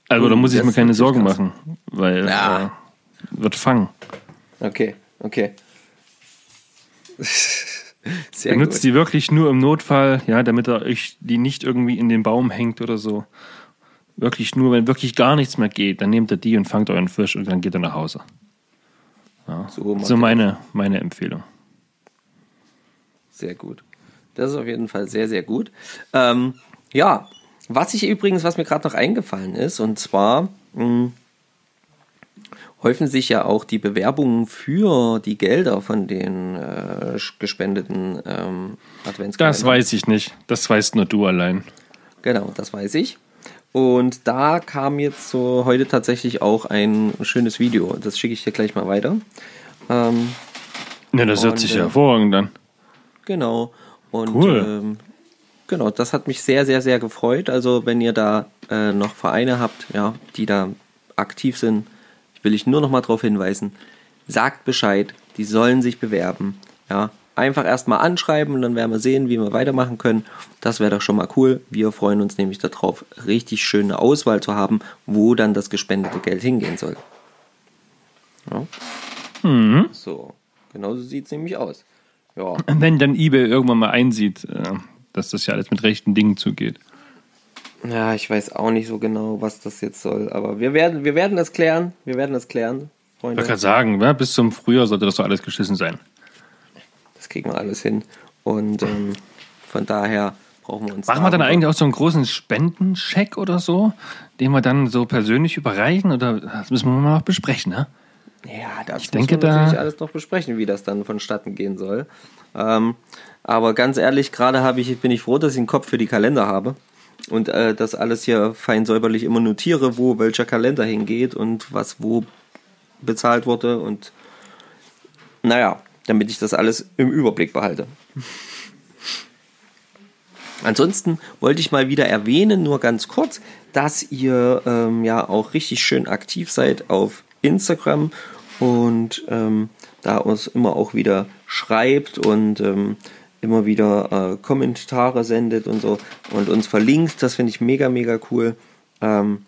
Speaker 1: Also da muss ich
Speaker 2: das
Speaker 1: mir keine Sorgen
Speaker 2: krass.
Speaker 1: machen, weil
Speaker 2: Ja.
Speaker 1: äh, wird fangen.
Speaker 2: Okay, okay. *laughs* Sehr
Speaker 1: Benutzt
Speaker 2: gut.
Speaker 1: die wirklich nur im Notfall, ja, damit er euch die nicht irgendwie in den Baum hängt oder so. Wirklich nur, wenn wirklich gar nichts mehr geht, dann nehmt ihr die und fangt euren Fisch und dann geht er nach Hause.
Speaker 2: So, macht
Speaker 1: So
Speaker 2: ihr
Speaker 1: meine, meine Empfehlung.
Speaker 2: Sehr gut. Das ist auf jeden Fall sehr, sehr gut. Ähm, ja, was ich übrigens, was mir gerade noch eingefallen ist, und zwar mh, häufen sich ja auch die Bewerbungen für die Gelder von den äh, gespendeten ähm, Adventskalendern.
Speaker 1: Das weiß ich nicht. Das weißt nur du allein.
Speaker 2: Genau, das weiß ich. Und da kam jetzt so heute tatsächlich auch ein schönes Video. Das schicke ich dir gleich mal weiter. Ähm,
Speaker 1: Ne, das hört
Speaker 2: Und,
Speaker 1: sich
Speaker 2: äh,
Speaker 1: hervorragend an.
Speaker 2: Genau. Und
Speaker 1: Cool.
Speaker 2: ähm, genau, das hat mich sehr, sehr, sehr gefreut. Also wenn ihr da äh, noch Vereine habt, ja, die da aktiv sind, will ich nur noch mal darauf hinweisen. Sagt Bescheid, die sollen sich bewerben. Ja, einfach erstmal anschreiben und dann werden wir sehen, wie wir weitermachen können. Das wäre doch schon mal cool. Wir freuen uns nämlich darauf, richtig schöne Auswahl zu haben, wo dann das gespendete Geld hingehen soll. Ja. So, genau so sieht es nämlich aus. Ja.
Speaker 1: Wenn dann eBay irgendwann mal einsieht, äh, dass das ja alles mit rechten Dingen zugeht.
Speaker 2: Ja, ich weiß auch nicht so genau, was das jetzt soll, aber wir werden, wir werden das klären. Wir werden das klären,
Speaker 1: Ich
Speaker 2: Freunde.
Speaker 1: wollte gerade sagen, bis zum Frühjahr sollte das doch alles geschissen sein.
Speaker 2: Das kriegen wir alles hin. Und ähm, von daher brauchen wir uns.
Speaker 1: Machen wir dann eigentlich auch so einen großen Spendencheck oder so, den wir dann so persönlich überreichen? Oder das müssen wir mal noch besprechen, ne?
Speaker 2: Ja, das
Speaker 1: denke,
Speaker 2: muss man
Speaker 1: da-
Speaker 2: natürlich alles noch besprechen, wie das dann vonstatten gehen soll. Ähm, aber ganz ehrlich, gerade habe ich, bin ich froh, dass ich einen Kopf für die Kalender habe. und äh, das alles hier fein säuberlich immer notiere, wo welcher Kalender hingeht und was wo bezahlt wurde und naja, damit ich das alles im Überblick behalte. Ansonsten wollte ich mal wieder erwähnen, nur ganz kurz, dass ihr ähm, ja auch richtig schön aktiv seid auf Instagram und ähm, da uns immer auch wieder schreibt und ähm, immer wieder äh, Kommentare sendet und so und uns verlinkt. Das finde ich mega, mega cool. Ähm,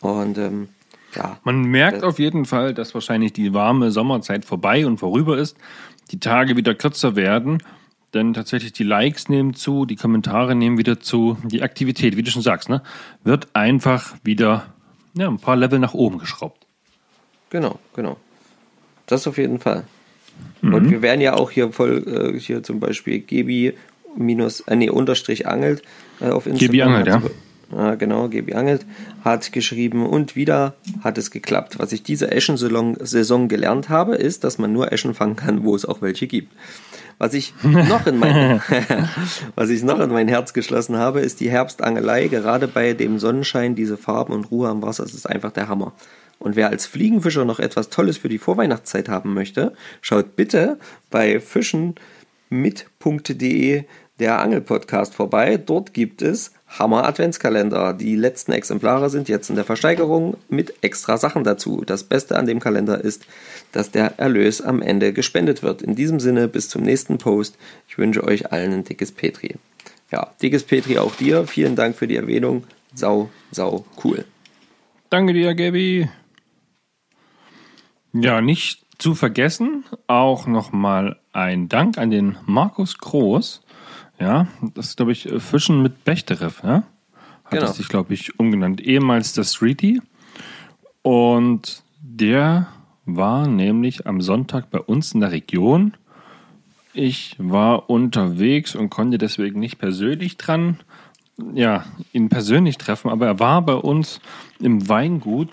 Speaker 2: und ähm, ja.
Speaker 1: Man merkt auf jeden Fall, dass wahrscheinlich die warme Sommerzeit vorbei und vorüber ist, die Tage wieder kürzer werden, denn tatsächlich die Likes nehmen zu, die Kommentare nehmen wieder zu, die Aktivität, wie du schon sagst, ne, wird einfach wieder ja, ein paar Level nach oben geschraubt.
Speaker 2: Genau, genau. Das auf jeden Fall. Mhm. Und wir werden ja auch hier voll, äh, hier zum Beispiel Gebi minus, äh, nee, unterstrich angelt äh, auf Instagram.
Speaker 1: Gebi angelt, ja.
Speaker 2: Ja, genau, Gebi Angelt hat geschrieben und wieder hat es geklappt. Was ich diese Eschen-Saison gelernt habe, ist, dass man nur Eschen fangen kann, wo es auch welche gibt. Was ich *laughs* noch in mein, *laughs* was ich noch in mein Herz geschlossen habe, ist die Herbstangelei. Gerade bei dem Sonnenschein, diese Farben und Ruhe am Wasser, das ist einfach der Hammer. Und wer als Fliegenfischer noch etwas Tolles für die Vorweihnachtszeit haben möchte, schaut bitte bei fischenmit.de der Angelpodcast vorbei. Dort gibt es Hammer Adventskalender. Die letzten Exemplare sind jetzt in der Versteigerung mit extra Sachen dazu. Das Beste an dem Kalender ist, dass der Erlös am Ende gespendet wird. In diesem Sinne, bis zum nächsten Post. Ich wünsche euch allen ein dickes Petri. Ja, dickes Petri auch dir. Vielen Dank für die Erwähnung. Sau, sau cool.
Speaker 1: Danke dir, Gabi. Ja, nicht zu vergessen, auch nochmal ein Dank an den Markus Groß ja, das ist, glaube ich, Fischen mit Bechterew, ja? Hat genau. sich, glaube ich, umgenannt. Ehemals das Streety. Und der war nämlich am Sonntag bei uns in der Region. Ich war unterwegs und konnte deswegen nicht persönlich dran, ja, ihn persönlich treffen, aber er war bei uns im Weingut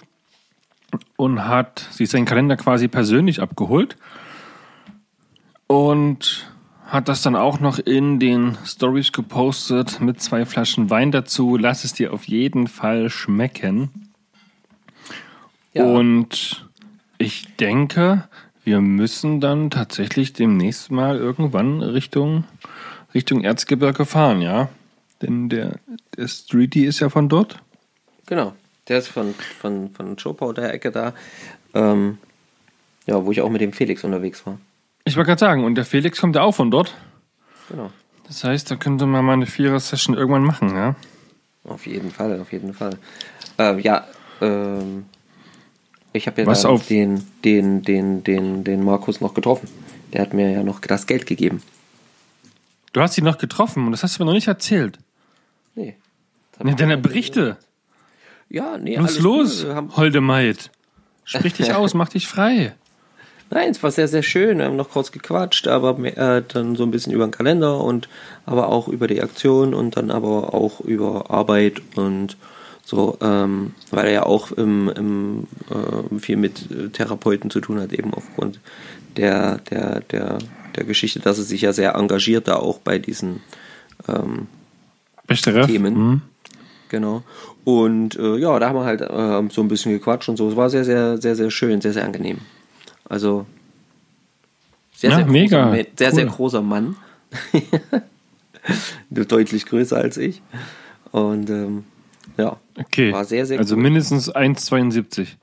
Speaker 1: und hat sich seinen Kalender quasi persönlich abgeholt. Und hat das dann auch noch in den Stories gepostet mit zwei Flaschen Wein dazu. Lass es dir auf jeden Fall schmecken. Ja. Und ich denke, wir müssen dann tatsächlich demnächst mal irgendwann Richtung, Richtung Erzgebirge fahren, ja? Denn der, der Streety ist ja von dort.
Speaker 2: Genau, der ist von, von, von Schopau, der Ecke da. Ähm, ja, wo ich auch mit dem Felix unterwegs war.
Speaker 1: Ich wollte gerade sagen, und der Felix kommt ja auch von dort.
Speaker 2: Genau.
Speaker 1: Das heißt, da könnte man mal eine Vierer-Session irgendwann machen, ja?
Speaker 2: Auf jeden Fall, auf jeden Fall. Ähm, ja, ähm, ich habe ja
Speaker 1: Was auf
Speaker 2: den, den, den, den, den Markus noch getroffen. Der hat mir ja noch das Geld gegeben.
Speaker 1: Du hast ihn noch getroffen und das hast du mir noch nicht erzählt.
Speaker 2: Nee.
Speaker 1: Nee, deine Berichte.
Speaker 2: Ja, nee,
Speaker 1: Was los, cool. holde Maid? Sprich dich *laughs* aus, mach dich frei.
Speaker 2: Nein, es war sehr, sehr schön. Wir haben noch kurz gequatscht, aber äh, dann so ein bisschen über den Kalender und aber auch über die Aktion und dann aber auch über Arbeit und so, ähm, weil er ja auch im, im, äh, viel mit Therapeuten zu tun hat, eben aufgrund der, der, der, der Geschichte, dass er sich ja sehr engagiert da auch bei diesen ähm, Themen. Mhm. Genau. Und äh, ja, da haben wir halt äh, so ein bisschen gequatscht und so. Es war sehr, sehr, sehr, sehr schön, sehr, sehr angenehm. Also sehr, ja, sehr,
Speaker 1: mega.
Speaker 2: Großer, sehr, cool. sehr großer Mann. *laughs* Deutlich größer als ich. Und ähm, ja,
Speaker 1: okay. war sehr, sehr Also cool. mindestens 1,72.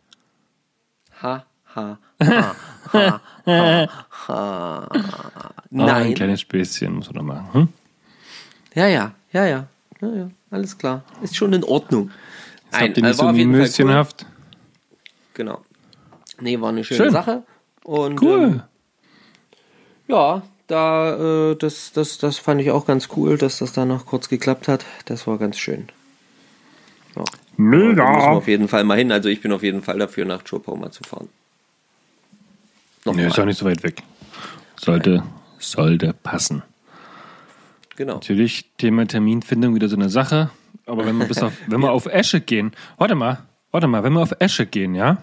Speaker 2: Ha, ha, ha, ha, ha, ha. *laughs*
Speaker 1: Nein. Oh, ein kleines Späßchen muss man da machen. Hm?
Speaker 2: Ja, ja, ja, ja, ja, ja. Alles klar. Ist schon in Ordnung.
Speaker 1: Jetzt habt ihr nicht also so Möschenhaft.
Speaker 2: Cool. Genau. Nee, war eine schöne Schön. Sache. Und,
Speaker 1: cool. Ähm,
Speaker 2: ja, da, äh, das, das, das fand ich auch ganz cool, dass das da noch kurz geklappt hat. Das war ganz schön.
Speaker 1: Ja. Mega. Da
Speaker 2: müssen wir auf jeden Fall mal hin. Also ich bin auf jeden Fall dafür, nach Chopau mal zu fahren.
Speaker 1: Nochmal. Nee, ist auch nicht so weit weg. Sollte, sollte passen.
Speaker 2: Genau.
Speaker 1: Natürlich, Thema Terminfindung wieder so eine Sache. Aber wenn wir bis auf, wenn wir *laughs* auf Esche gehen, warte mal, warte mal, wenn wir auf Esche gehen, ja?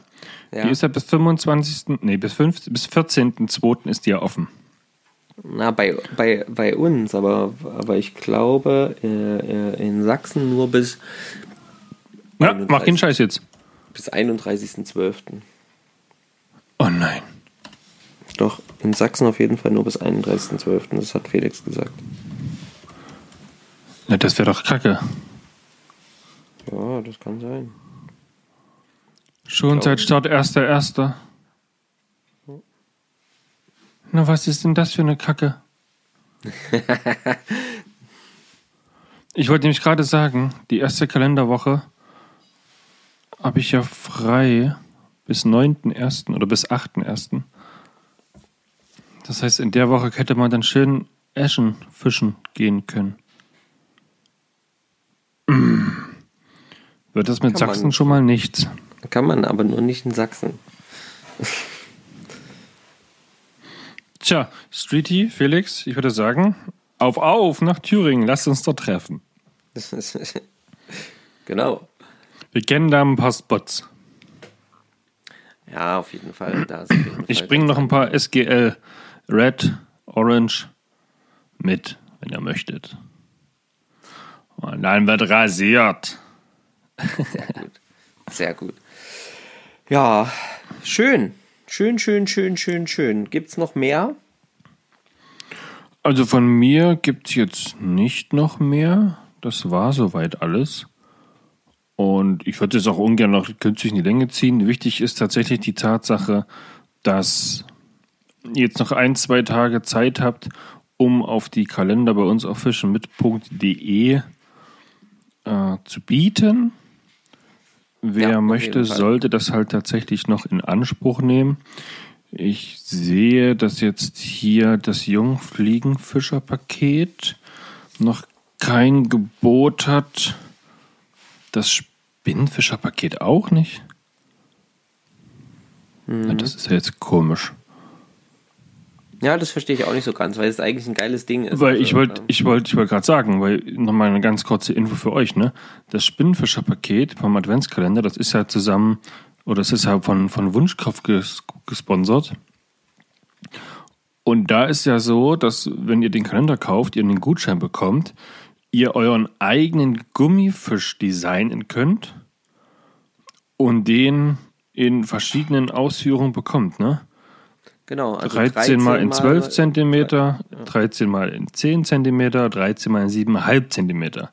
Speaker 1: Ja. Die ist ja bis 25. Nee, bis, bis 14.2. ist die ja offen.
Speaker 2: Na, bei, bei, bei uns, aber, aber ich glaube äh, äh in Sachsen nur bis.
Speaker 1: Ja, mach den Scheiß jetzt.
Speaker 2: Bis 31.12.
Speaker 1: Oh nein.
Speaker 2: Doch, in Sachsen auf jeden Fall nur bis 31.12. Das hat Felix gesagt.
Speaker 1: Ja, das wäre doch kacke.
Speaker 2: Ja, das kann sein.
Speaker 1: Schon seit Start 1.1. Na, was ist denn das für eine Kacke? *laughs* ich wollte nämlich gerade sagen, die erste Kalenderwoche habe ich ja frei bis 9.1. oder bis 8.1. Das heißt, in der Woche hätte man dann schön Eschen fischen gehen können. Wird das mit kann Sachsen schon mal nichts?
Speaker 2: Kann man, aber nur nicht in Sachsen.
Speaker 1: Tja, Streety, Felix, ich würde sagen, auf auf nach Thüringen, lasst uns dort treffen. *laughs*
Speaker 2: genau.
Speaker 1: Wir kennen da ein paar Spots.
Speaker 2: Ja, auf jeden Fall. Da
Speaker 1: ich bringe noch ein paar SGL Red, Orange mit, wenn ihr möchtet. Und dann wird rasiert.
Speaker 2: Sehr gut. Sehr gut. Ja, schön. Schön, schön, schön, schön, schön. Gibt es noch mehr?
Speaker 1: Also von mir gibt es jetzt nicht noch mehr. Das war soweit alles. Und ich würde es auch ungern noch künstlich in die Länge ziehen. Wichtig ist tatsächlich die Tatsache, dass ihr jetzt noch ein, zwei Tage Zeit habt, um auf die Kalender bei uns auf fischenmit.de äh, zu bieten. Wer ja, möchte, sollte das halt tatsächlich noch in Anspruch nehmen. Ich sehe, dass jetzt hier das Jungfliegenfischerpaket noch kein Gebot hat. Das Spinnfischerpaket auch nicht. Mhm. Das ist ja jetzt komisch.
Speaker 2: Ja, das verstehe ich auch nicht so ganz, weil es eigentlich ein geiles Ding ist.
Speaker 1: Weil ich wollte, ich wollte, ich wollte gerade sagen, weil nochmal eine ganz kurze Info für euch, ne? Das Spinnenfischer-Paket vom Adventskalender, das ist ja zusammen, oder es ist ja von, von Wunschkraft ges gesponsert. Und da ist ja so, dass wenn ihr den Kalender kauft, ihr einen Gutschein bekommt, ihr euren eigenen Gummifisch designen könnt und den in verschiedenen Ausführungen bekommt, ne?
Speaker 2: Genau.
Speaker 1: Also 13, 13 mal in 12 cm, ja. 13 mal in 10 cm, 13 mal in 7,5 cm.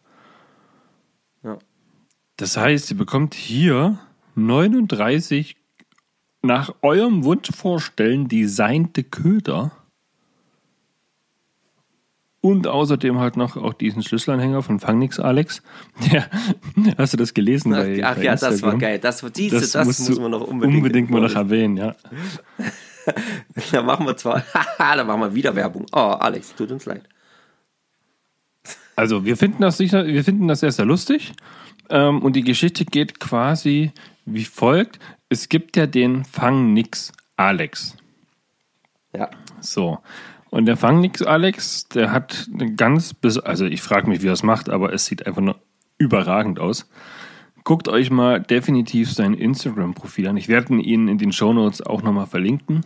Speaker 1: Ja. Das heißt, ihr bekommt hier 39 nach eurem Wunsch vorstellen designte Köder. Und außerdem halt noch auch diesen Schlüsselanhänger von Fangnix Alex. *laughs* Ja, hast du das gelesen?
Speaker 2: Ach, bei, ach bei ja, Instagram? das war geil. Das, diese, das, das muss man noch unbedingt,
Speaker 1: unbedingt mal noch erwähnen, ja. *laughs* *laughs*
Speaker 2: da machen wir zwar, *laughs* da machen wir wieder Werbung. Oh, Alex, tut uns leid.
Speaker 1: Also, wir finden das sicher, wir finden das sehr, sehr lustig. Ähm, und die Geschichte geht quasi wie folgt. Es gibt ja den Fang Nix Alex.
Speaker 2: Ja.
Speaker 1: So. Und der Fang Nix Alex, der hat eine ganz, also ich frage mich, wie er es macht, aber es sieht einfach nur überragend aus. Guckt euch mal definitiv sein Instagram-Profil an. Ich werde ihn in den Shownotes auch nochmal verlinken.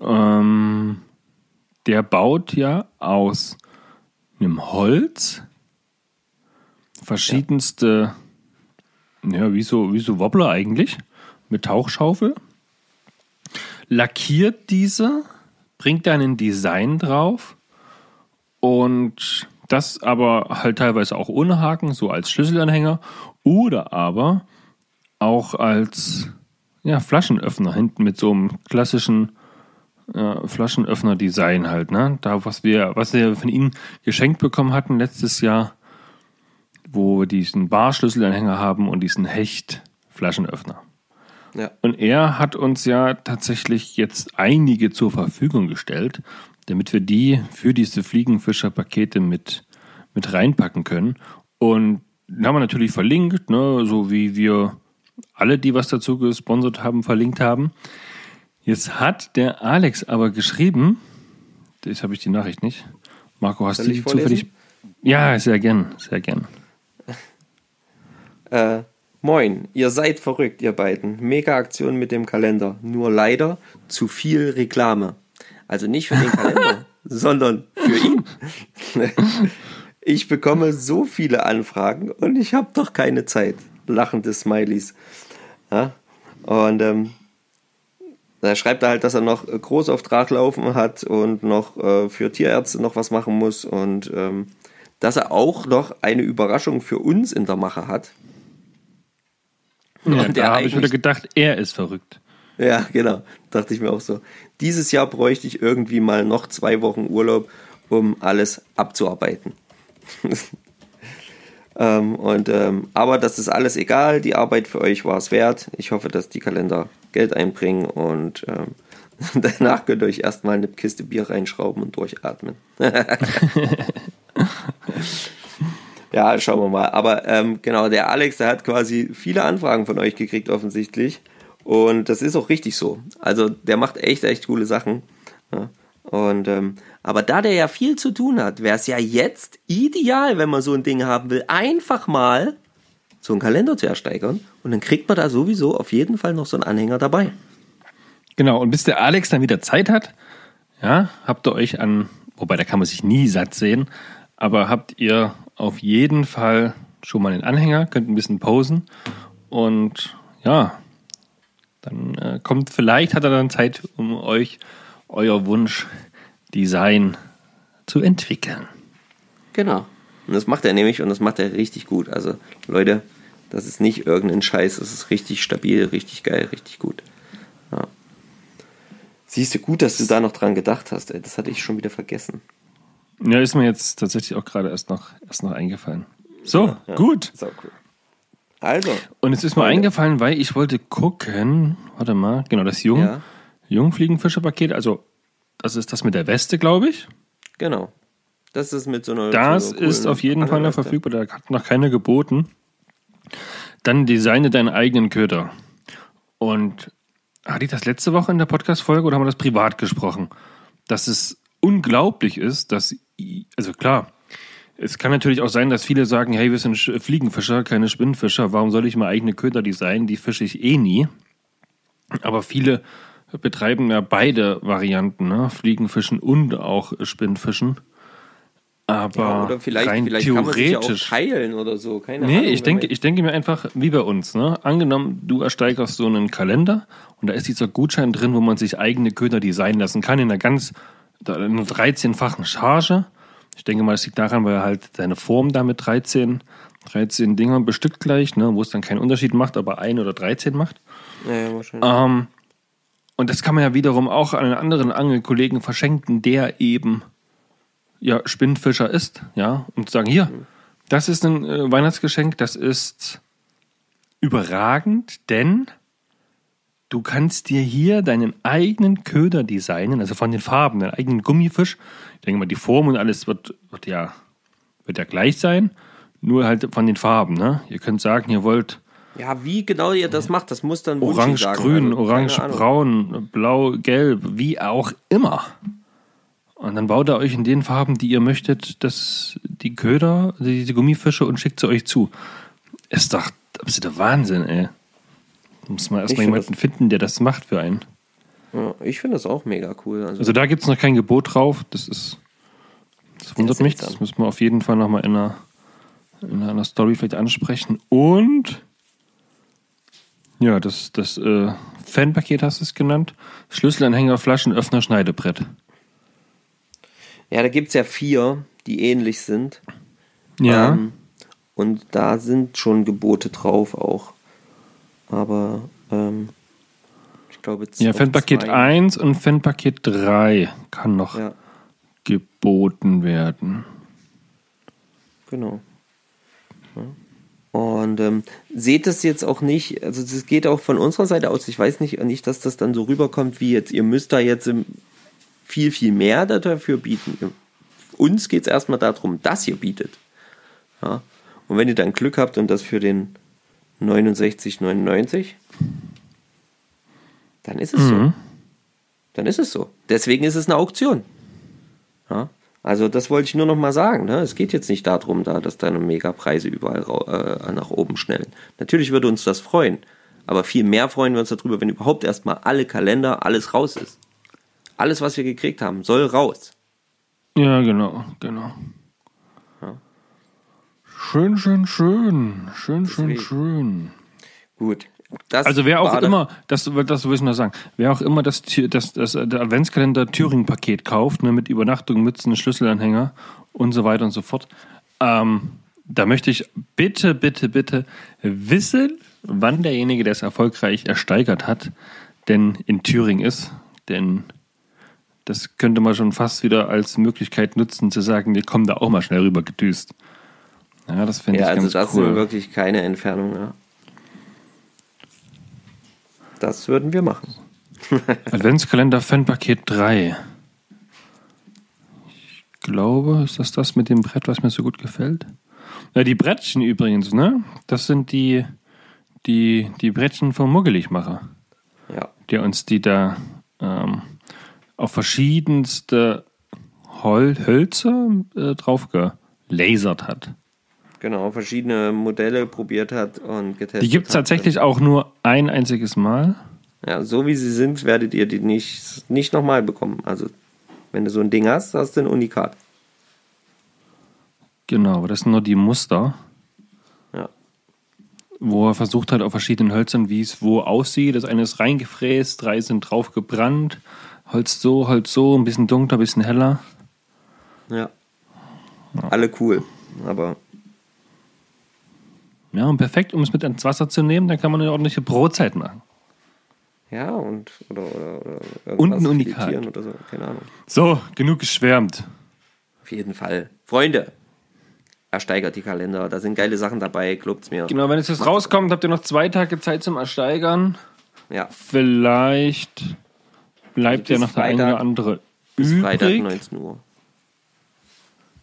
Speaker 1: Ähm, der baut ja aus einem Holz verschiedenste, ja, ja wie, so, wie so Wobbler eigentlich, mit Tauchschaufel, lackiert diese, bringt dann ein Design drauf und das aber halt teilweise auch ohne Haken, so als Schlüsselanhänger oder aber auch als ja, Flaschenöffner hinten mit so einem klassischen äh, Flaschenöffner-Design halt, ne? Da, was wir, was wir von ihnen geschenkt bekommen hatten letztes Jahr, wo wir diesen Barschlüsselanhänger haben und diesen Hecht-Flaschenöffner. Ja. Und er hat uns ja tatsächlich jetzt einige zur Verfügung gestellt, damit wir die für diese Fliegenfischer-Pakete mit, mit reinpacken können. Und den haben wir natürlich verlinkt, ne, so wie wir alle, die was dazu gesponsert haben, verlinkt haben. Jetzt hat der Alex aber geschrieben, das habe ich die Nachricht nicht. Marco, hast du die zufällig? Ja, sehr gern, sehr gern. *laughs*
Speaker 2: Äh, moin, ihr seid verrückt, ihr beiden. Mega Aktion mit dem Kalender. Nur leider zu viel Reklame. Also nicht für den Kalender, *laughs* sondern für ihn. Ich bekomme so viele Anfragen und ich habe doch keine Zeit. Lachende Smileys. Ja? Und ähm, da schreibt er halt, dass er noch Großauftrag laufen hat und noch äh, für Tierärzte noch was machen muss und ähm, dass er auch noch eine Überraschung für uns in der Mache hat.
Speaker 1: Ja, da habe ich wieder gedacht, er ist verrückt.
Speaker 2: Ja, genau. Dachte ich mir auch so. Dieses Jahr bräuchte ich irgendwie mal noch zwei Wochen Urlaub, um alles abzuarbeiten. *laughs* ähm, und, ähm, aber das ist alles egal. Die Arbeit für euch war es wert. Ich hoffe, dass die Kalender Geld einbringen und ähm, *laughs* danach könnt ihr euch erstmal eine Kiste Bier reinschrauben und durchatmen. *laughs* ja, schauen wir mal. Aber ähm, genau, der Alex, der hat quasi viele Anfragen von euch gekriegt, offensichtlich. Und das ist auch richtig so. Also der macht echt, echt coole Sachen. Ja. Und ähm, aber da der ja viel zu tun hat, wäre es ja jetzt ideal, wenn man so ein Ding haben will, einfach mal so einen Kalender zu ersteigern und dann kriegt man da sowieso auf jeden Fall noch so einen Anhänger dabei.
Speaker 1: Genau, und bis der Alex dann wieder Zeit hat, ja, habt ihr euch an, wobei da kann man sich nie satt sehen, aber habt ihr auf jeden Fall schon mal einen Anhänger, könnt ein bisschen posen und ja, dann äh, kommt, vielleicht hat er dann Zeit, um euch euer Wunschdesign zu entwickeln.
Speaker 2: Genau. Und das macht er nämlich und das macht er richtig gut. Also Leute, das ist nicht irgendein Scheiß, das ist richtig stabil, richtig geil, richtig gut. Ja. Siehst du gut, dass du da noch dran gedacht hast, ey. Das hatte ich schon wieder vergessen.
Speaker 1: Ja, ist mir jetzt tatsächlich auch gerade erst noch, erst noch eingefallen. So, ja, ja. gut.
Speaker 2: So cool. Also.
Speaker 1: Und es ist mir eingefallen, weil ich wollte gucken, warte mal, genau, das Jung, ja. Jungfliegenfischerpaket, also das ist das mit der Weste, glaube ich.
Speaker 2: Genau. Das ist mit so einer.
Speaker 1: Das so einer ist auf jeden Fall noch verfügbar, da hat noch keiner geboten. Dann designe deinen eigenen Köder. Und hatte ich das letzte Woche in der Podcast-Folge oder haben wir das privat gesprochen? Dass es unglaublich ist, dass, also klar, es kann natürlich auch sein, dass viele sagen, hey, wir sind Fliegenfischer, keine Spinnenfischer, warum soll ich mal eigene Köder designen? Die fische ich eh nie. Aber viele betreiben ja beide Varianten, ne? Fliegenfischen und auch Spinnenfischen. Aber ja, oder
Speaker 2: vielleicht,
Speaker 1: rein
Speaker 2: vielleicht
Speaker 1: theoretisch.
Speaker 2: kann man sich ja auch teilen oder so. Keine
Speaker 1: nee,
Speaker 2: Ahnung,
Speaker 1: ich denke, ich denke mir einfach, wie bei uns, ne? Angenommen, du ersteigerst so einen Kalender und da ist dieser Gutschein drin, wo man sich eigene Köder designen lassen kann, in einer ganz, in einer 13-fachen Charge. Ich denke mal, das liegt daran, weil er halt seine Form da mit 13, 13 Dingern bestückt gleich, ne? Wo es dann keinen Unterschied macht, aber ein oder 13 macht.
Speaker 2: Ja, ja wahrscheinlich. Ähm,
Speaker 1: und das kann man ja wiederum auch an einen anderen Angelkollegen verschenken, der eben ja, Spinnenfischer ist, ja, und zu sagen, hier, das ist ein äh, Weihnachtsgeschenk, das ist überragend, denn du kannst dir hier deinen eigenen Köder designen, also von den Farben, deinen eigenen Gummifisch. Ich denke mal, die Form und alles wird, wird ja, wird ja gleich sein, nur halt von den Farben, ne? Ihr könnt sagen, ihr wollt
Speaker 2: ja, wie genau ihr das macht, das muss dann
Speaker 1: Orange, grün, also, orange, braun, blau, gelb, wie auch immer. Und dann baut er euch in den Farben, die ihr möchtet, das, die Köder, diese Gummifische und schickt sie euch zu. Ist doch absoluter Wahnsinn, ey. Muss man erstmal jemanden finden, der das macht für einen.
Speaker 2: Ja, ich finde das auch mega cool.
Speaker 1: Also, also da gibt es noch kein Gebot drauf. Das ist. Das wundert mich. Das müssen wir auf jeden Fall nochmal in einer, in einer Story vielleicht ansprechen. Und. Ja, das, das äh, Fanpaket hast du es genannt. Schlüsselanhänger, Flaschenöffner, Schneidebrett.
Speaker 2: Ja, da gibt es ja vier, die ähnlich sind.
Speaker 1: Ja. Ähm,
Speaker 2: und da sind schon Gebote drauf auch. Aber ähm, ich glaube.
Speaker 1: Ja, Fanpaket 1 und Fanpaket 3 kann noch ja. geboten werden.
Speaker 2: Genau. Ja. Und ähm, seht es jetzt auch nicht, also das geht auch von unserer Seite aus, ich weiß nicht, nicht, dass das dann so rüberkommt, wie jetzt, ihr müsst da jetzt im viel, viel mehr dafür bieten. Uns geht es erstmal darum, dass ihr bietet. Ja? Und wenn ihr dann Glück habt und das für den 69,99, dann ist es mhm. so. Dann ist es so. Deswegen ist es eine Auktion. Ja? Also das wollte ich nur noch mal sagen. Ne? Es geht jetzt nicht darum, da, dass deine Megapreise überall äh, nach oben schnellen. Natürlich würde uns das freuen. Aber viel mehr freuen wir uns darüber, wenn überhaupt erstmal alle Kalender, alles raus ist. Alles, was wir gekriegt haben, soll raus.
Speaker 1: Ja, genau, genau.
Speaker 2: Ja.
Speaker 1: Schön, schön, schön. Schön, schön, schön.
Speaker 2: Gut. Das
Speaker 1: Also wer auch immer, das, das will ich noch sagen, wer auch immer das, das, das äh, der Adventskalender Thüringen-Paket kauft, ne, mit Übernachtung, Mützen, Schlüsselanhänger und so weiter und so fort, ähm, da möchte ich bitte, bitte, bitte wissen, wann derjenige, der es erfolgreich ersteigert hat, denn in Thüringen ist. Denn das könnte man schon fast wieder als Möglichkeit nutzen, zu sagen, wir kommen da auch mal schnell rüber gedüst. Ja, das finde
Speaker 2: Ja,
Speaker 1: ich
Speaker 2: also
Speaker 1: ganz
Speaker 2: das
Speaker 1: cool.
Speaker 2: sind wirklich keine Entfernung. Ja. Das würden wir machen. *laughs*
Speaker 1: Adventskalender Fanpaket 3. Ich glaube, ist das das mit dem Brett, was mir so gut gefällt? Ja, die Brettchen übrigens, ne? Das sind die, die, die Brettchen vom Muggeligmacher,
Speaker 2: Ja.
Speaker 1: der uns die da ähm, auf verschiedenste Hol Hölzer äh, drauf gelasert hat.
Speaker 2: Genau, verschiedene Modelle probiert hat und getestet.
Speaker 1: Die gibt es
Speaker 2: hat.
Speaker 1: tatsächlich auch nur ein einziges Mal.
Speaker 2: Ja, so wie sie sind, werdet ihr die nicht, nicht nochmal bekommen. Also, wenn du so ein Ding hast, hast du ein Unikat.
Speaker 1: Genau, aber das sind nur die Muster.
Speaker 2: Ja.
Speaker 1: wo er versucht hat, auf verschiedenen Hölzern, wie es wo aussieht. Das eine ist reingefräst, drei sind drauf gebrannt. Holz so, Holz so, ein bisschen dunkler, ein bisschen heller.
Speaker 2: Ja. Alle cool. Aber
Speaker 1: Ja, und perfekt, um es mit ins Wasser zu nehmen, dann kann man eine ordentliche Brotzeit machen.
Speaker 2: ja, und oder, oder, oder
Speaker 1: Und ein Unikat.
Speaker 2: oder so, keine Ahnung.
Speaker 1: So, genug geschwärmt.
Speaker 2: Auf jeden Fall. Freunde, ersteigert die Kalender. Da sind geile Sachen dabei, glaubt's mir.
Speaker 1: Genau, wenn es jetzt rauskommt, habt ihr noch zwei Tage Zeit zum Ersteigern.
Speaker 2: Ja,
Speaker 1: Vielleicht bleibt
Speaker 2: Bis
Speaker 1: ja noch der eine
Speaker 2: Freitag-
Speaker 1: oder andere
Speaker 2: bis Freitag
Speaker 1: übrig.
Speaker 2: 19 Uhr.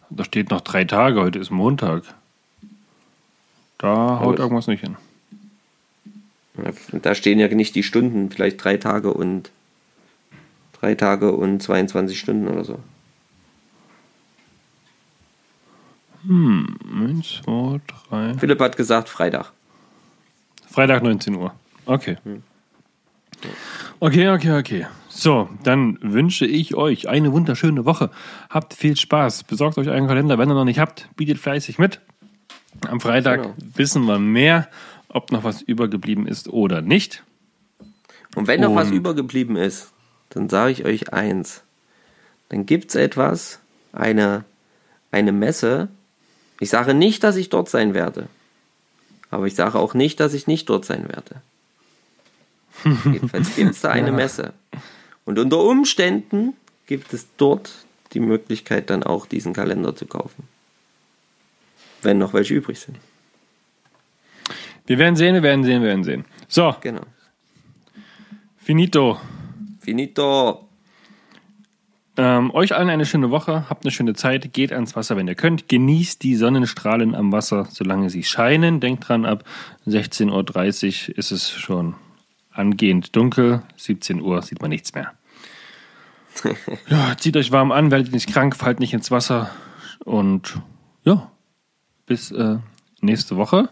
Speaker 1: Da steht noch drei Tage, heute ist Montag. Da haut irgendwas nicht hin.
Speaker 2: Da stehen ja nicht die Stunden, vielleicht drei Tage und drei Tage und 22 Stunden oder so.
Speaker 1: Eins, zwei, drei.
Speaker 2: Philipp hat gesagt Freitag.
Speaker 1: Freitag 19 Uhr. Okay. Okay, okay, okay. So, dann wünsche ich euch eine wunderschöne Woche. Habt viel Spaß. Besorgt euch einen Kalender, wenn ihr noch nicht habt. Bietet fleißig mit. Am Freitag
Speaker 2: Genau.
Speaker 1: wissen wir mehr, ob noch was übergeblieben ist oder nicht.
Speaker 2: Und wenn noch was
Speaker 1: Und-
Speaker 2: übergeblieben ist, dann sage ich euch eins. Dann gibt es etwas, eine, eine Messe. Ich sage nicht, dass ich dort sein werde. Aber ich sage auch nicht, dass ich nicht dort sein werde. *laughs* Jedenfalls gibt es da eine Messe. Und unter Umständen gibt es dort die Möglichkeit, dann auch diesen Kalender zu kaufen. Wenn noch welche übrig sind.
Speaker 1: Wir werden sehen, wir werden sehen, wir werden sehen. So,
Speaker 2: Genau.
Speaker 1: finito.
Speaker 2: Finito.
Speaker 1: Ähm, euch allen eine schöne Woche, habt eine schöne Zeit, geht ans Wasser, wenn ihr könnt. Genießt die Sonnenstrahlen am Wasser, solange sie scheinen. Denkt dran, ab 16.30 Uhr ist es schon angehend dunkel. 17 Uhr sieht man nichts mehr. *laughs* ja, zieht euch warm an, werdet nicht krank, fallt nicht ins Wasser. Und ja, bis äh, nächste Woche,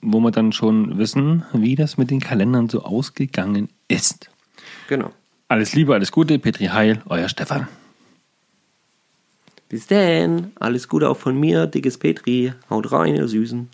Speaker 1: wo wir dann schon wissen, wie das mit den Kalendern so ausgegangen ist.
Speaker 2: Genau.
Speaker 1: Alles Liebe, alles Gute, Petri Heil, euer Stefan.
Speaker 2: Bis denn. Alles Gute auch von mir, dickes Petri. Haut rein, ihr Süßen.